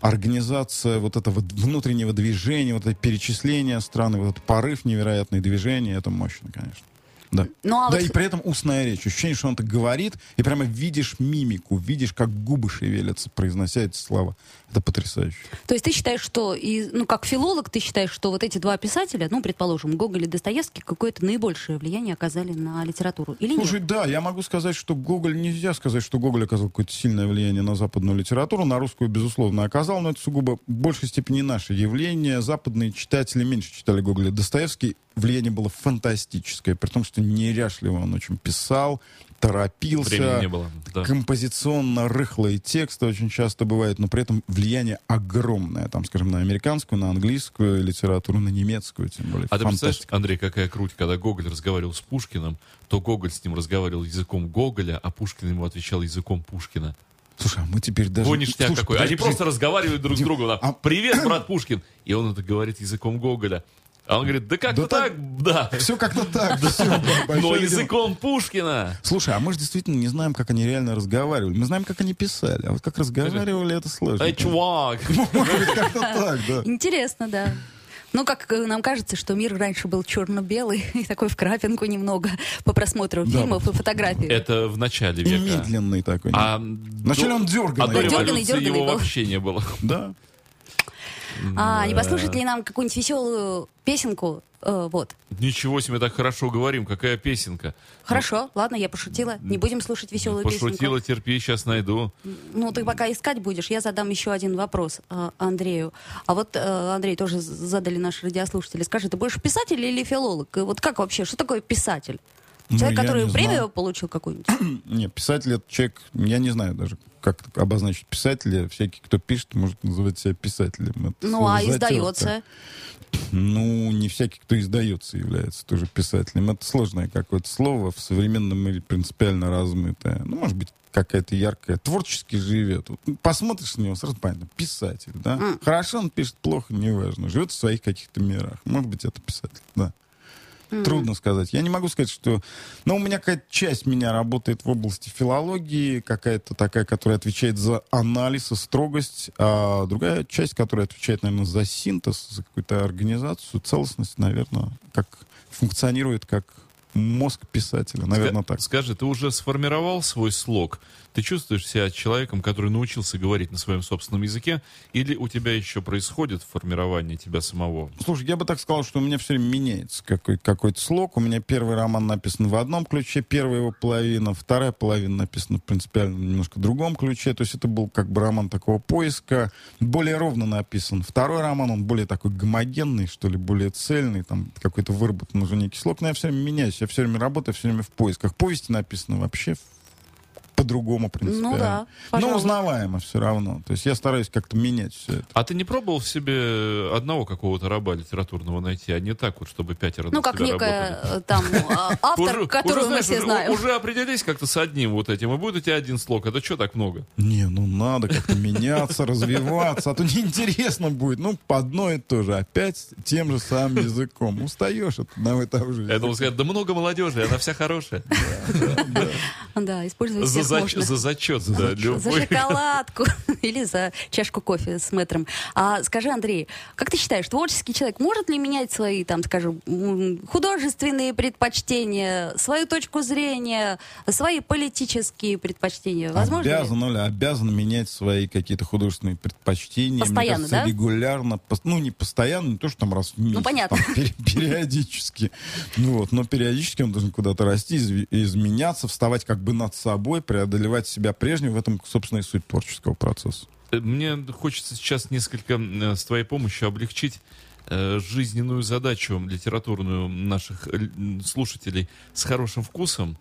организация вот этого внутреннего движения, вот это перечисление страны, вот этот порыв невероятный движения, это мощно, конечно. Да. Ну, а да, вот- и при этом устная речь. Ощущение, что он так говорит, и прямо видишь мимику, видишь, как губы шевелятся, произнося эти слова. Это потрясающе. То есть ты считаешь, что, и, ну, как филолог, ты считаешь, что вот эти два писателя, ну, предположим, Гоголь и Достоевский, какое-то наибольшее влияние оказали на литературу? Или Слушай, нет? да, я могу сказать, что Гоголь, нельзя сказать, что Гоголь оказал какое-то сильное влияние на западную литературу, на русскую, безусловно, оказал, но это сугубо в большей степени наше явление. Западные читатели меньше читали Гоголя. Достоевский влияние было фантастическое, при том, что неряшливо он очень писал, торопился. Времени не было. Да. Композиционно рыхлые тексты очень часто бывают, но при этом влияние огромное, там, скажем, на американскую, на английскую литературу, на немецкую, тем более. А ты представляешь, Фантастика. Андрей, какая круть, когда Гоголь разговаривал с Пушкиным, то Гоголь с ним разговаривал языком Гоголя, а Пушкин ему отвечал языком Пушкина. Слушай, а мы теперь даже... Во ништяк Слушай, какой. подожди, Они просто разговаривают друг с другом. да, а- Привет, брат Пушкин. И он это говорит языком Гоголя. А он говорит, да как-то Да так, так- да. Все как-то так. всё, Но языком Пушкина. Слушай, а мы же действительно не знаем, как они реально разговаривали. Мы знаем, как они писали. А вот как разговаривали, это сложно. Эй, чувак. [laughs] Может быть, как-то так, да. Интересно, да. Ну, как нам кажется, что мир раньше был черно-белый [laughs] и такой в крапинку немного по просмотру Да. фильмов и фотографий. Это в начале И века. медленный такой. А Вначале до- он дерганый. А до. Дерганый, революции дерганый его был. вообще не было. Да. А, не послушать ли нам какую-нибудь веселую песенку? Э, вот. Ничего себе, так хорошо говорим. Какая песенка. Хорошо, ладно, я пошутила. Не будем слушать веселую Пошутила, песенку. терпи, сейчас найду. Ну, ты пока искать будешь, я задам еще один вопрос э, Андрею. А вот, э, Андрей, тоже задали наши радиослушатели. Скажи, ты будешь писатель или филолог? И вот как вообще, что такое писатель? Ну, Человек, я который премию знал. получил какую-нибудь? [clears throat] Не, писатель это человек, я не знаю даже, как обозначить писателя. Всякий, кто пишет, может называть себя писателем. Это Ну, а издается? Ну, не всякий, кто издается, является тоже писателем. Это сложное какое-то слово, в современном мире принципиально размытое. Ну, может быть, какая-то яркая, творчески живет. Вот, посмотришь на него, сразу понятно, писатель, да? Хорошо он пишет, плохо, неважно. Живет в своих каких-то мирах. Может быть, это писатель, да. Трудно сказать. Я не могу сказать, что... Но у меня какая-то часть меня работает в области филологии, какая-то такая, которая отвечает за анализ и строгость, а другая часть, которая отвечает, наверное, за синтез, за какую-то организацию, целостность, наверное, как функционирует как мозг писателя, наверное, Ска- так. Скажи, ты уже сформировал свой слог? Ты чувствуешь себя человеком, который научился говорить на своем собственном языке? Или у тебя еще происходит формирование тебя самого? Слушай, я бы так сказал, что у меня все время меняется какой- какой-то слог. У меня первый роман написан в одном ключе, первая его половина, вторая половина написана в принципиально немножко другом ключе. То есть это был как бы роман такого поиска, более ровно написан. Второй роман, он более такой гомогенный, что ли, более цельный, там какой-то выработан уже некий слог. Но я все время меняюсь, я все время работаю, все время в поисках. Повести написаны вообще по-другому принципиально. Ну да, Но пожалуй. узнаваемо все равно. То есть я стараюсь как-то менять все это. А ты не пробовал в себе одного какого-то раба литературного найти, а не так вот, чтобы пятеро Ну, как некая работали? э, там [laughs] а, автор, уже, мы знаешь, все уже- знаем. Уже определись как-то с одним вот этим, и будет у тебя один слог. Это что так много? Не, ну надо как-то меняться, развиваться, а то неинтересно будет. Ну, по одно и то же, опять тем же самым языком. Устаешь от одного и того же Я думал языка. сказать, да много молодежи, она вся хорошая. Да, использовать За, можно. за зачет, да, За любой. шоколадку [laughs] или за чашку кофе с мэтром. А скажи, Андрей, как ты считаешь, творческий человек может ли менять свои, там, скажем, художественные предпочтения, свою точку зрения, свои политические предпочтения? Возможно ли? Обязан, Оля, обязан менять свои какие-то художественные предпочтения. Постоянно, кажется, да? регулярно. Ну, не постоянно, не то, что там раз в месяц. понятно. там пери- периодически. Ну, вот, но периодически он должен куда-то расти, изменяться, вставать как бы над собой, преодолевать себя прежнего. В этом, собственно, и суть творческого процесса. Мне хочется сейчас несколько э, с твоей помощью облегчить э, жизненную задачу литературную наших э, слушателей с хорошим вкусом.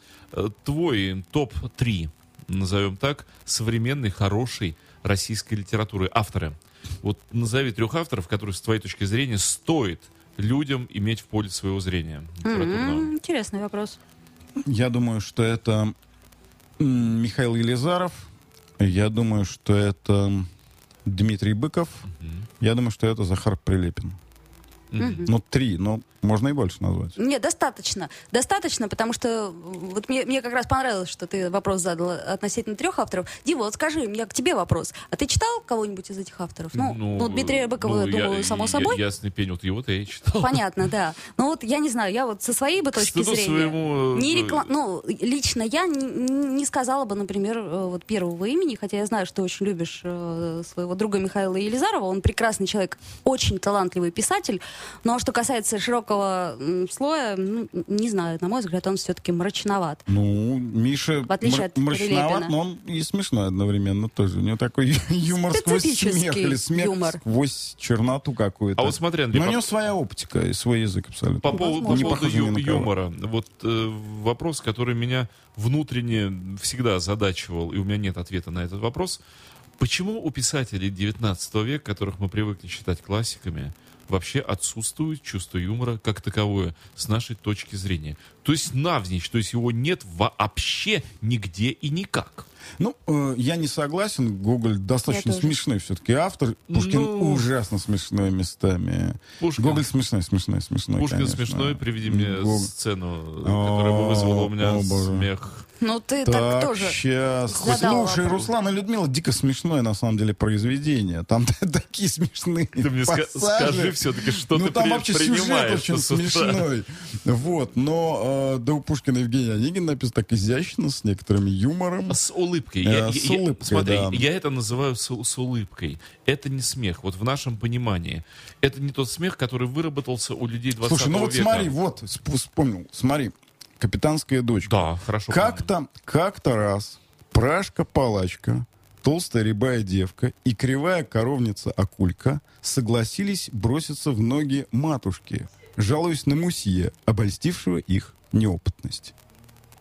Твой топ-3, назовем так, современной, хорошей российской литературы. Авторы. Вот назови трех авторов, которые, с твоей точки зрения, стоит людям иметь в поле своего зрения литературного. М, Интересный вопрос. Я думаю, что это Михаил Елизаров. Я думаю, что это Дмитрий Быков. Я думаю, что это Захар Прилепин. Ну, три, но можно и больше назвать. Нет, достаточно. Достаточно, потому что вот мне, мне как раз понравилось, что ты вопрос задал относительно трех авторов. Дима, вот скажи, у меня к тебе вопрос. А ты читал кого-нибудь из этих авторов? Ну, ну, Дмитрия Быкова, ну, думаю, я- само я- собой. Ясный пень, вот его-то я и читал. Понятно, да. Ну вот я не знаю, я вот со своей бы точки стыду зрения... своему, э, Не рекла- Ну, лично я не, не сказала бы, например, э, вот первого имени, хотя я знаю, что очень любишь э, своего друга Михаила Елизарова. Он прекрасный человек, очень талантливый писатель. Но что касается широкого м, слоя, ну, не знаю, на мой взгляд, он все-таки мрачноват. Ну, Миша В отличие от мрачноват, Прилепина. но он и смешной одновременно тоже. У него такой [laughs] юмор сквозь смех или смех юмор. сквозь черноту какую-то. А вот смотри, Андрей, Но у по- него своя оптика и свой язык абсолютно. По поводу, по Не поводу ю- юмора. Вот э, вопрос, который меня внутренне всегда задачивал, и у меня нет ответа на этот вопрос. Почему у писателей 19 века, которых мы привыкли считать классиками, вообще отсутствует чувство юмора как таковое с нашей точки зрения? То есть навзничь, то есть его нет вообще нигде и никак. Ну, э, я не согласен. Гоголь достаточно смешной все-таки автор. Пушкин Ну. ужасно смешной местами. Пушкин. Гоголь смешной, смешной, смешной, Пушкин конечно. смешной, приведи мне Гог- сцену, которая бы вызвала у меня О, боже. смех. Ну, ты так, Так, тоже. сейчас. задал Слушай, вопрос. Руслан и Людмила дико смешное, на самом деле, произведение. Там [laughs] такие смешные Ты мне пассажи. скажи все-таки, что ну, ты там при- вообще сюжет принимаешь очень смешной. Вот, но э, да у Пушкина Евгения Онегин написано так изящно, с некоторым юмором. С улыбкой. Э, Я, с я- улыбкой, смотри, да. я это называю с, с улыбкой. Это не смех, вот в нашем понимании. Это не тот смех, который выработался у людей 20 Слушай, ну вот века. смотри, вот, сп- вспомнил, смотри. Капитанская дочка. Да, хорошо. Как-то, как-то раз Прашка-палачка, толстая рябая девка и кривая коровница Акулька согласились броситься в ноги матушки, жалуясь на Мусье, обольстившего их неопытность.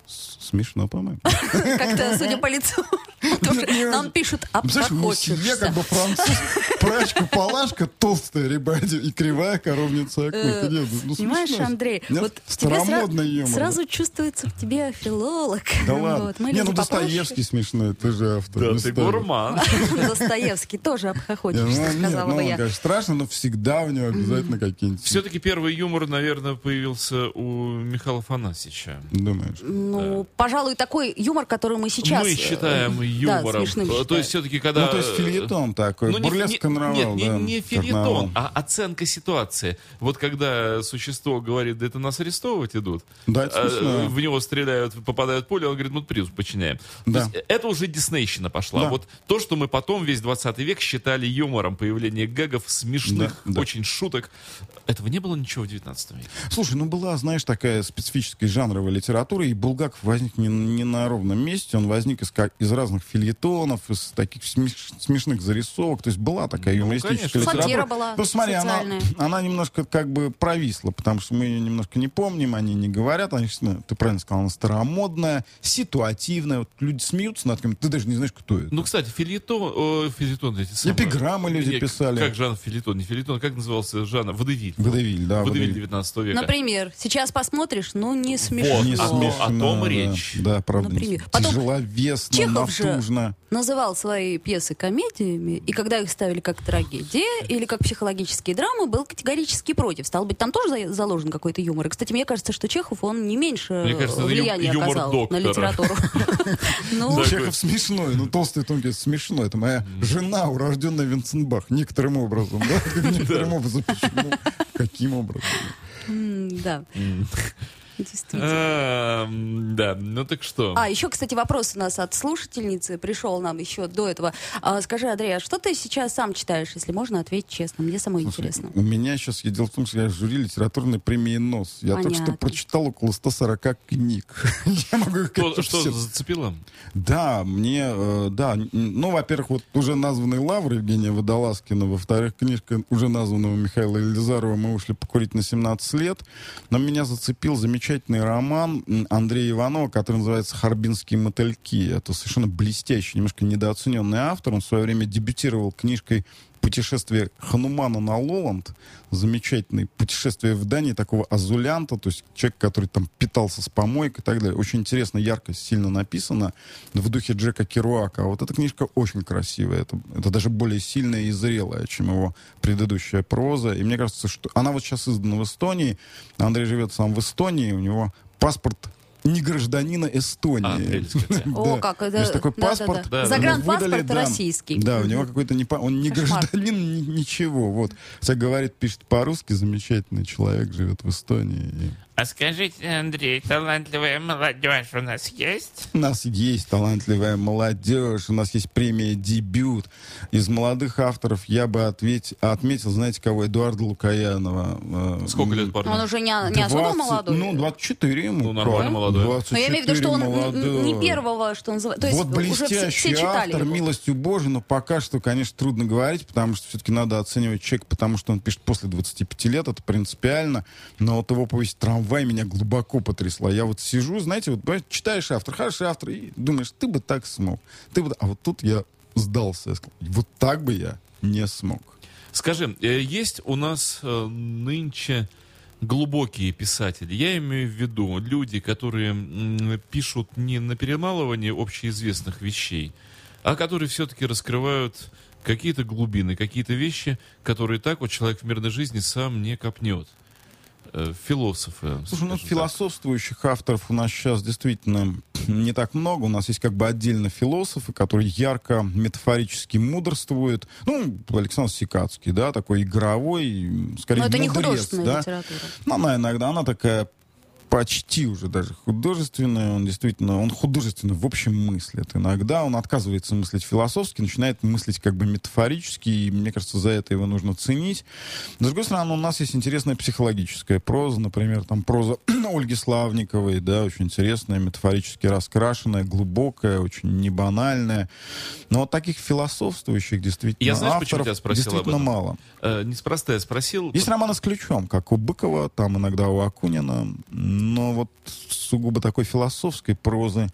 С- Смешно, по-моему. Как-то, судя по лицу, [laughs] нам пишут Представляешь, Мусье обхохочешься. как бы француз, прачка-палашка, толстая рябая девка и кривая коровница. Нет, ну, Понимаешь. Андрей, вот тебе сразу чувствуется в тебе филолог. Да ладно. Не, ну Достоевский смешной, ты же автор. Да, ты гурман. [laughs] Достоевский тоже обхохочешься, ну, сказала ну, бы я. конечно, страшно, но всегда у него обязательно какие-нибудь... Все-таки первый юмор, наверное, появился у Михаила Афанасьевича. Думаешь? Ну, пожалуй, такой юмор, который мы сейчас... Мы э, считаем да, юмором. смешным Э, То есть все-таки когда... Ну, то есть фильетон такой, Ну, не- бурлеск не- карнавал, Нет, не, да, не фильетон, а оценка ситуации. Вот когда существо говорит, да это нас арестовывать идут, Да, это э, смешно. в него стреляют, попадают в поле, он говорит, ну призу подчиняем. Да. То есть это уже диснейщина пошла. Да. Вот то, что мы потом весь 20 век считали юмором, появление гэгов, смешных, Да, да. очень шуток, этого не было ничего в 19 веке. Слушай, ну была, знаешь, такая специфическая жанровая литература, и Булгаков возник не, не на ровном месте, он возник из, как- из разных фильетонов, из таких смеш- смешных зарисовок, то есть была такая Ну, юмористическая конечно. литература. Была Ну, смотри, она, она немножко как бы провисла, потому что мы ее немножко не помним, они не говорят, они, ну, ты правильно сказал, она старомодная, ситуативная, вот люди смеются над кем ты даже не знаешь, кто это. Ну, кстати, фильетон, о, фильетон эти самые. Эпиграммы люди Не, писали. Как жанр фильетон? Не фильетон, как назывался жанр? Водевиль. Водевиль, да, Водевиль водевиль. 19 века. Например, сейчас посмотришь, ну, не смешно. Вот, Не о том- смешно, о том да. речь. Да, правда. Например. Потом Тяжеловесно, Чехов же натужно. называл свои пьесы комедиями, и когда их ставили как трагедии или как психологические драмы, был категорически против. Стал быть, там тоже за- заложен какой-то юмор. И, кстати, мне кажется, что Чехов, он не меньше Мне кажется, влияния ю- оказал доктора. на литературу. [laughs] Ну, Такой. Чехов смешной, ну толстый тонкий смешной. Это моя жена, урожденная Винценбах. Некоторым образом, да? [laughs] Некоторым образом. Почему? Каким образом? да. Действительно. Эм, Да, ну так что? А, еще, кстати, вопрос у нас от слушательницы пришел нам еще до этого. А, скажи, Андрей, а что ты сейчас сам читаешь, если можно ответить честно? Мне самой интересно. У меня сейчас, я дело в том, что я жюри литературной премии НОС. Я только что Понятно. прочитал около 140 книг. [laughs] Я могу их Что, зацепило? Да, мне, э, да, ну, во-первых, вот уже названный Лавр Евгения Водолазкина, во-вторых, книжка уже названного Михаила Елизарова «Мы ушли покурить на 17 лет», но меня зацепил замечательный роман м, Андрея Иванова, который называется «Харбинские мотыльки». Это совершенно блестящий, немножко недооцененный автор. Он в свое время дебютировал книжкой путешествие Ханумана на Лоланд, замечательное путешествие в Дании такого азулянта, то есть человек, который там питался с помойкой и так далее. Очень интересно, ярко, сильно написано в духе Джека Керуака. А вот эта книжка очень красивая. Это, это даже более сильная и зрелая, чем его предыдущая проза. И мне кажется, что она вот сейчас издана в Эстонии. Андрей живет сам в Эстонии, у него паспорт не гражданина Эстонии. А. [laughs] О, как это- такой да, да, паспорт. Загранпаспорт российский. Да, у него какой-то не он не гражданин, ни- ничего. Вот. Хотя говорит, пишет по-русски, замечательный человек, живет в Эстонии. А скажите, Андрей, талантливая молодежь у нас есть? У нас есть талантливая молодежь, у нас есть премия «Дебют». Из молодых авторов я бы ответь- отметил, знаете кого, Эдуарда Лукаянова. Э, Сколько лет парню? Он уже не, не особо 20, молодой. Ну, 24 ему. Ну, нормально молодой. Но я имею в виду, что он молодой. не первого, что называется. То есть вот уже все, блестящий все читали автор, его. милостью Божией, но пока что, конечно, трудно говорить, потому что все-таки надо оценивать человека, потому что он пишет после 25 лет, это принципиально. Но вот его повесть «Трамвай» меня глубоко потрясла. Я вот сижу, знаете, вот читаешь автор, хороший автор, и думаешь, ты бы так смог. Ты бы... А вот тут я сдался. Я сказал, вот так бы я не смог. Скажи, э, есть у нас э, нынче глубокие писатели. Я имею в виду люди, которые пишут не на перемалывание общеизвестных вещей, а которые все-таки раскрывают какие-то глубины, какие-то вещи, которые так вот человек в мирной жизни сам не копнет. Э, Философы. Слушай, ну так. философствующих авторов у нас сейчас действительно не так много. У нас есть как бы отдельно философы, которые ярко метафорически мудрствуют. Ну, Александр Сикацкий, да, такой игровой, скорее Но это не мудрец, художественная да. литература. Ну, она иногда, она такая почти уже даже художественная, он действительно, он художественно в общем мыслит. Иногда он отказывается мыслить философски, начинает мыслить как бы метафорически, и мне кажется, за это его нужно ценить. С другой стороны, у нас есть интересная психологическая проза, например, там проза [clears throat] Ольги Славниковой, да, очень интересная, метафорически раскрашенная, глубокая, очень небанальная. Но вот таких философствующих действительно Я знаешь, почему авторов тебя спросил действительно мало. Э, Неспроста я спросил. Есть романы с ключом, как у Быкова, там иногда у Акунина, но вот сугубо такой философской прозы,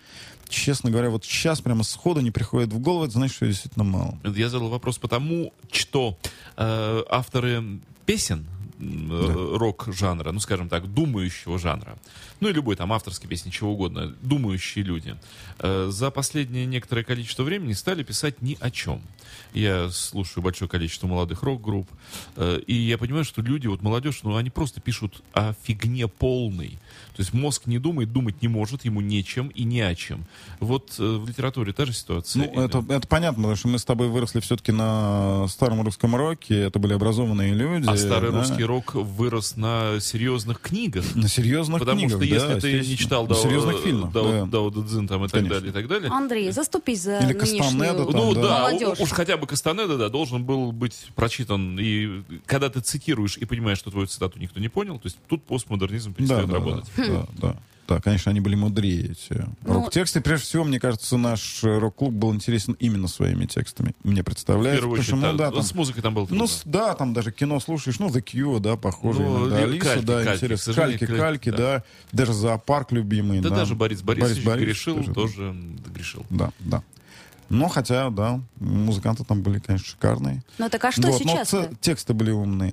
честно говоря, вот сейчас прямо сходу не приходит в голову, это значит, что действительно мало. Я задал вопрос потому, что э, авторы песен э, рок-жанра, ну, скажем так, думающего жанра, ну и любой там авторской песни, чего угодно, думающие люди, э, за последнее некоторое количество времени стали писать ни о чем. Я слушаю большое количество молодых рок-групп, э, и я понимаю, что люди, вот молодежь, ну, они просто пишут о фигне полной. То есть мозг не думает, думать не может, ему нечем и не о чем. Вот в литературе та же ситуация. Ну, это, это понятно, потому что мы с тобой выросли все-таки на старом русском роке, это были образованные люди. А старый да, русский рок вырос на серьезных книгах. На серьезных Потому книгах, что если да, ты не читал Дао, серьезных фильмах, Дао- да. Дао Дэ Цзин там и так Конечно. далее, и так далее. Андрей, заступись за Или Кастанеда там, Ну да. да, молодежь. уж хотя бы Кастанеда, да, должен был быть прочитан. И когда ты цитируешь и понимаешь, что твою цитату никто не понял, то есть тут постмодернизм Да, перестает да, работать. да, да, да. Да, конечно, они были мудрее, эти Ну, рок-тексты. Прежде всего, мне кажется, наш э, рок-клуб был интересен именно своими текстами. Мне В представляется. первую потому очередь, что, ну, да, да, там- с музыкой там было Ну, с- да, там даже кино слушаешь, ну, The Cure, да, похоже Ну, иногда. ли- Алиса, кальки, да, кальки, интересно. Кальки, кальки, кальки, да. да. Даже зоопарк любимый, да, да. даже Борис Борисович, Борисович грешил, тоже, да. тоже грешил. Да, да. Но хотя, да, музыканты там были, конечно, шикарные. Ну так а что Вот, но сейчас? ц- тексты были умные.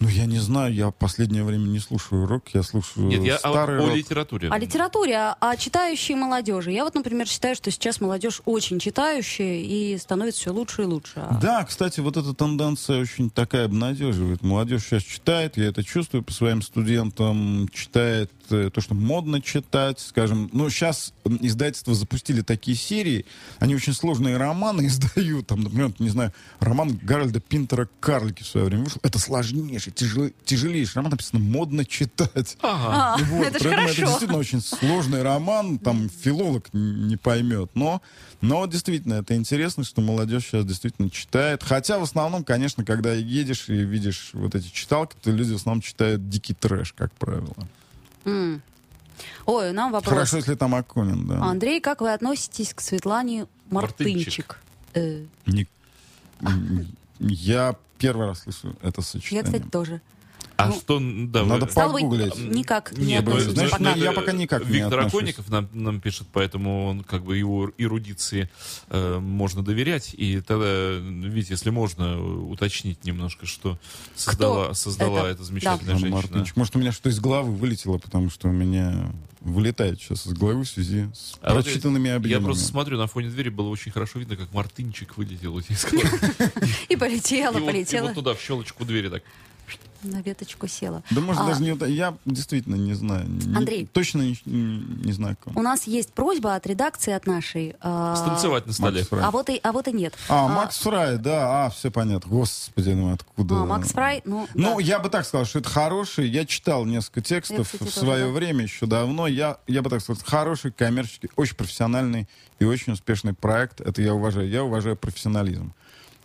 Ну, я не знаю, я в последнее время не слушаю рок, я слушаю Нет, я о, старый о рок. литературе. О литературе, о, о читающей молодежи. Я вот, например, считаю, что сейчас молодежь очень читающая и становится все лучше и лучше. А Да, кстати, вот эта тенденция очень такая обнадеживает. Молодежь сейчас читает, я это чувствую по своим студентам, читает то, что модно читать, скажем. Ну, сейчас издательства запустили такие серии, они очень сложные романы [laughs] издают. Там, например, не знаю, роман Гарольда Пинтера «Карлики» в свое время вышел. Это сложнейший, тяжел- тяжелейший роман, написано «модно читать». Ага. А, Вот, это же поэтому это хорошо. действительно очень сложный роман, там филолог не поймет. Но, но действительно, это интересно, что молодежь сейчас действительно читает. Хотя в основном, конечно, когда едешь и видишь вот эти читалки, то люди в основном читают дикий трэш, как правило. М. Ой, нам вопрос. Хорошо, если там Акунин, да. Андрей, как вы относитесь к Светлане Мартынчик. Мартынчик? Э, Не- Я первый раз слышу это я, сочетание. кстати, тоже. А Ну, что, да, вы- Надо быть, погуглить. никак не Нет, ну, относитесь знаешь, пока. ну, я пока никак не Виктор отношусь. Аконников нам, нам пишет, поэтому он как бы его эрудиции э, можно доверять. И тогда, видите, если можно уточнить немножко, что создала, создала это? эта замечательная Анна женщина. Мартынчик. Может, у меня что из головы вылетело, потому что у меня вылетает сейчас из головы в связи с А вот прочитанными я, объемами. я просто смотрю, на фоне двери было очень хорошо видно, как Мартынчик вылетел у тебя из головы. [laughs] И полетела, вот- и полетела. вот туда, в щелочку двери так. На веточку села. Да, может, А, даже не... Я действительно не знаю. Не- Андрей. Точно не, не- не знаю, кому. У нас есть просьба от редакции, от нашей. а, Станцевать на столе. Макс Фрай. А вот и, а вот и нет. А, Макс Фрай, да, а, все понятно. Господи, ну откуда... А, Макс Фрай, ну, Ну, да. я бы так сказал, что это хороший. Я читал несколько текстов Я, кстати, в тоже, свое да. время, еще давно. Я, я бы так сказал, хороший, коммерческий, очень профессиональный и очень успешный проект. Это я уважаю. Я уважаю профессионализм.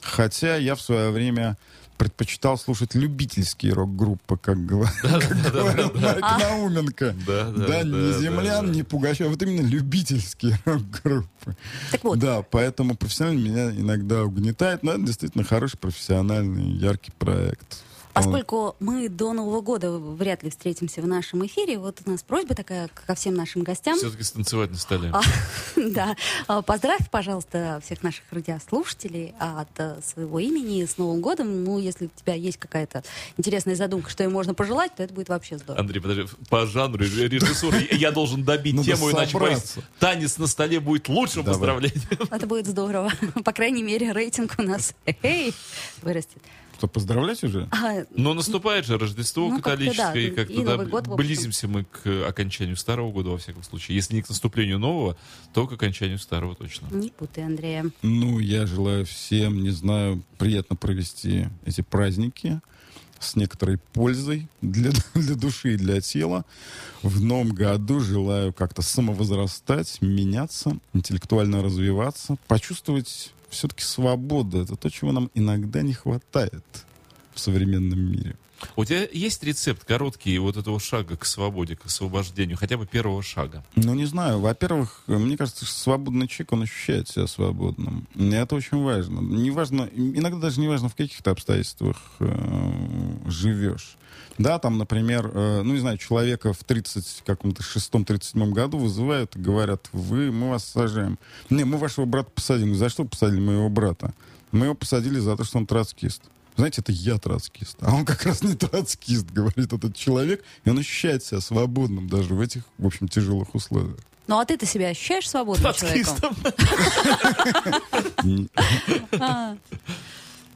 Хотя я в свое время предпочитал слушать любительские рок-группы, как говор- как говорил Майк Науменко. Да, не землян, не Пугачев, вот именно любительские [laughs] рок-группы. Так вот, Да, поэтому профессионально меня иногда угнетает, но это действительно хороший, профессиональный, яркий проект. Поскольку мы до Нового года вряд ли встретимся в нашем эфире, вот у нас просьба такая ко всем нашим гостям. Все-таки станцевать на столе. А, [laughs] Да, А, поздравь, пожалуйста, всех наших радиослушателей от э, своего имени с Новым годом. Ну, если у тебя есть какая-то интересная задумка, что им можно пожелать, то это будет вообще здорово. Андрей, подожди, по жанру ре- режиссуры я должен добить Надо тему, иначе боюсь, собраться. танец на столе будет лучшим Давай. поздравлением. Это будет здорово. [laughs] По крайней мере, рейтинг у нас [laughs] эй, вырастет. Что, поздравлять уже? А, Но наступает же Рождество Ну, католическое, да, и как-то да, год, близимся мы к окончанию старого года, во всяком случае. Если не к наступлению нового, то к окончанию старого точно. не путай, Андрея. Ну, я желаю всем, не знаю, приятно провести эти праздники с некоторой пользой для, [laughs] для души и для тела. В новом году желаю как-то самовозрастать, меняться, интеллектуально развиваться, почувствовать все-таки свободу. Это то, чего нам иногда не хватает в современном мире. У тебя есть рецепт короткий вот этого шага к свободе, к освобождению, хотя бы первого шага? Ну, не знаю. Во-первых, мне кажется, что свободный человек, он ощущает себя свободным. И это очень важно. Не важно, иногда даже не важно, в каких-то обстоятельствах э, живешь. Да, там, например, э, ну, не знаю, человека в 30, каком-то шестом, 37 году вызывают и говорят, вы, мы вас сажаем. Не, мы вашего брата посадили. За что посадили моего брата? Мы его посадили за то, что он троцкист. Знаете, это я троцкист. А он как раз не троцкист, [laughs] говорит этот человек. И он ощущает себя свободным даже в этих, в общем, тяжелых условиях. Ну, а ты-то себя ощущаешь свободным человеком? [laughs]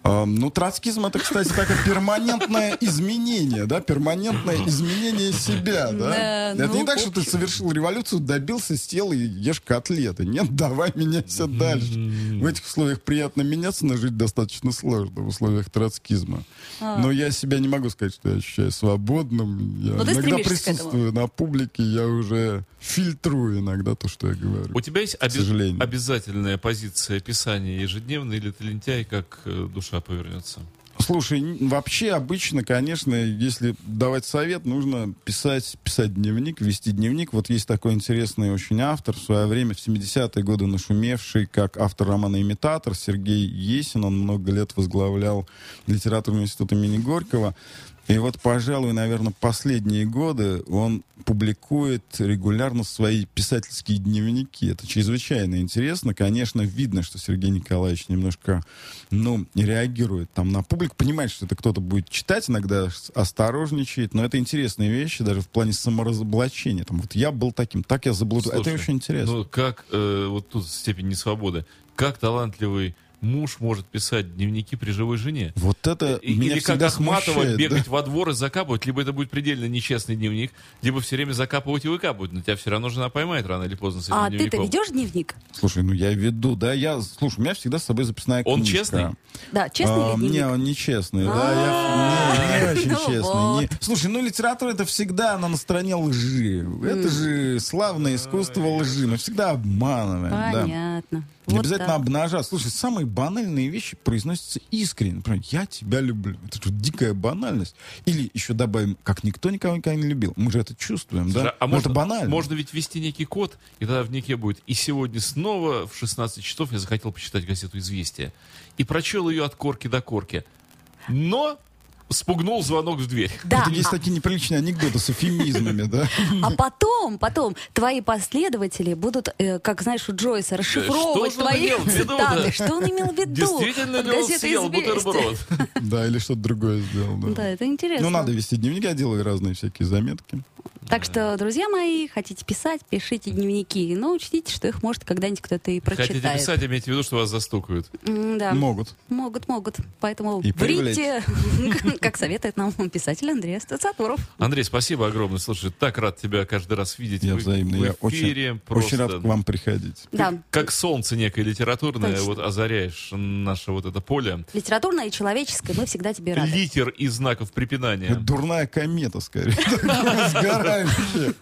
А, А, Ну, троцкизм это, кстати, такое перманентное изменение, да, перманентное изменение себя, да. Это ну, не так, в что ты совершил революцию, добился, сел и ешь котлеты. Нет, давай меняйся дальше. В этих условиях приятно меняться, но жить достаточно сложно в условиях троцкизма. Но я себя не могу сказать, что я ощущаю свободным. Я А. Иногда присутствую на публике, я уже фильтрую иногда то, что я говорю. У тебя есть оби- сожалению. обязательная позиция писания ежедневно, или ты лентяй, как э, душа повернется? Слушай, вообще обычно, конечно, если давать совет, нужно писать, писать дневник, вести дневник. Вот есть такой интересный очень автор в свое время, в 70-е годы нашумевший, как автор романа «Имитатор» Сергей Есин. Он много лет возглавлял литературный институт имени Горького. И вот, пожалуй, наверное, последние годы он публикует регулярно свои писательские дневники. Это чрезвычайно интересно. Конечно, видно, что Сергей Николаевич немножко, ну, реагирует там на публику. Понимает, что это кто-то будет читать, иногда осторожничает. Но это интересные вещи даже в плане саморазоблачения. Там, вот я был таким, так я заблудил. Это очень интересно. Ну, как, э, вот тут степень несвободы, как талантливый муж может писать дневники при живой жене. Вот это И- меня Или как всегда Ахматова смущает, бегать да. во двор и закапывать, либо это будет предельно нечестный дневник, либо все время закапывать и выкапывать. Но тебя все равно жена поймает рано или поздно с этим А ты-то дневником. ведешь дневник? Слушай, ну я веду, да, я, слушай, у меня всегда с собой записная Он книжка. честный? Да, честный А, ли дневник? Не, он нечестный, да, я не, не очень Ну честный. вот. не- Слушай, ну литература это всегда она на стороне лжи. Это же славное искусство лжи. Мы всегда обманываем. да. Понятно. Не обязательно обнажать. Слушай, самые банальные вещи произносятся искренне. Например, я тебя люблю. Это же дикая банальность. Или еще добавим, как никто никого никогда не любил. Мы же это чувствуем, Слушай, да? а Ну, можно, это банально. можно ведь ввести некий код, и тогда в нике будет «И сегодня снова в 16 часов я захотел почитать газету «Известия». И прочел ее от корки до корки. Но спугнул звонок в дверь. Да, Это есть такие неприличные анекдоты с эфемизмами, да? а потом, потом твои последователи будут, э, как знаешь, у Джойса, расшифровывать Что твои цитаты. да? Что он имел в виду? Действительно ли он съел бутерброд? Да, или что-то другое сделал, да. Да, это интересно. Ну, надо вести дневник, я делаю разные всякие заметки. Так что, друзья мои, хотите писать, пишите дневники. Но учтите, что их может когда-нибудь кто-то и прочитает. Хотите писать, имейте в виду, что вас застукают. Да. Могут. Могут, могут. Поэтому И врите, как советует нам писатель Андрей Стацатуров. Андрей, спасибо огромное. Слушай, так рад тебя каждый раз видеть Я в, взаимно. в Я эфире. очень, Просто очень рад к вам приходить. Да, Как солнце некое литературное, Точно. вот озаряешь наше вот это поле. литературное и человеческое, мы всегда тебе рады. Литер и знаков Это препинания. дурная комета, скорее. [laughs] Сгораем.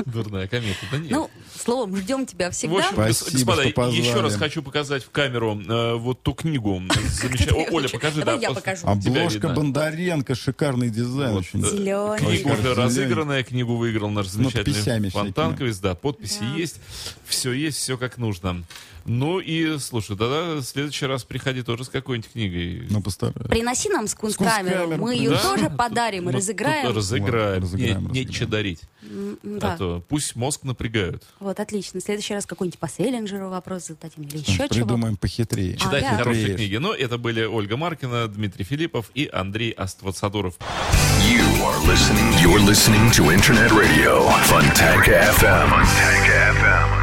Дурная комета. Да нет. Ну, словом, ждем тебя всегда. Спасибо, господа, еще раз хочу показать в камеру э, вот ту книгу. [laughs] Оля, покажи. Давай да, я покажу. тебя Обложка. Бондаренко, шикарный дизайн. Вот, очень. Зелёный. Книга уже разыгранная, книгу выиграл наш замечательный подписями фонтанковец, да, подписи есть, все есть, все как нужно. Ну и, слушай, тогда в следующий раз приходи тоже с какой-нибудь книгой. Ну, постараюсь. Приноси нам скунст-камеру, Скунст-камеру, мы ее Да? тоже подарим и Ну, разыграем. тут Разыграем. Ладно, разыграем, Не- разыграем. Нечего дарить. А Да, то пусть мозг напрягают. вот, отлично. В следующий раз какой-нибудь по Селлинджеру вопрос зададим или еще чего. Придумаем похитрее. Читайте Ага. хорошие Хитреешь. книги. Но это были Ольга Маркина, Дмитрий Филиппов и Андрей Аствацадуров. You are listening. You're listening to Internet Radio Funtank FM. Funtank FM. Funtank FM.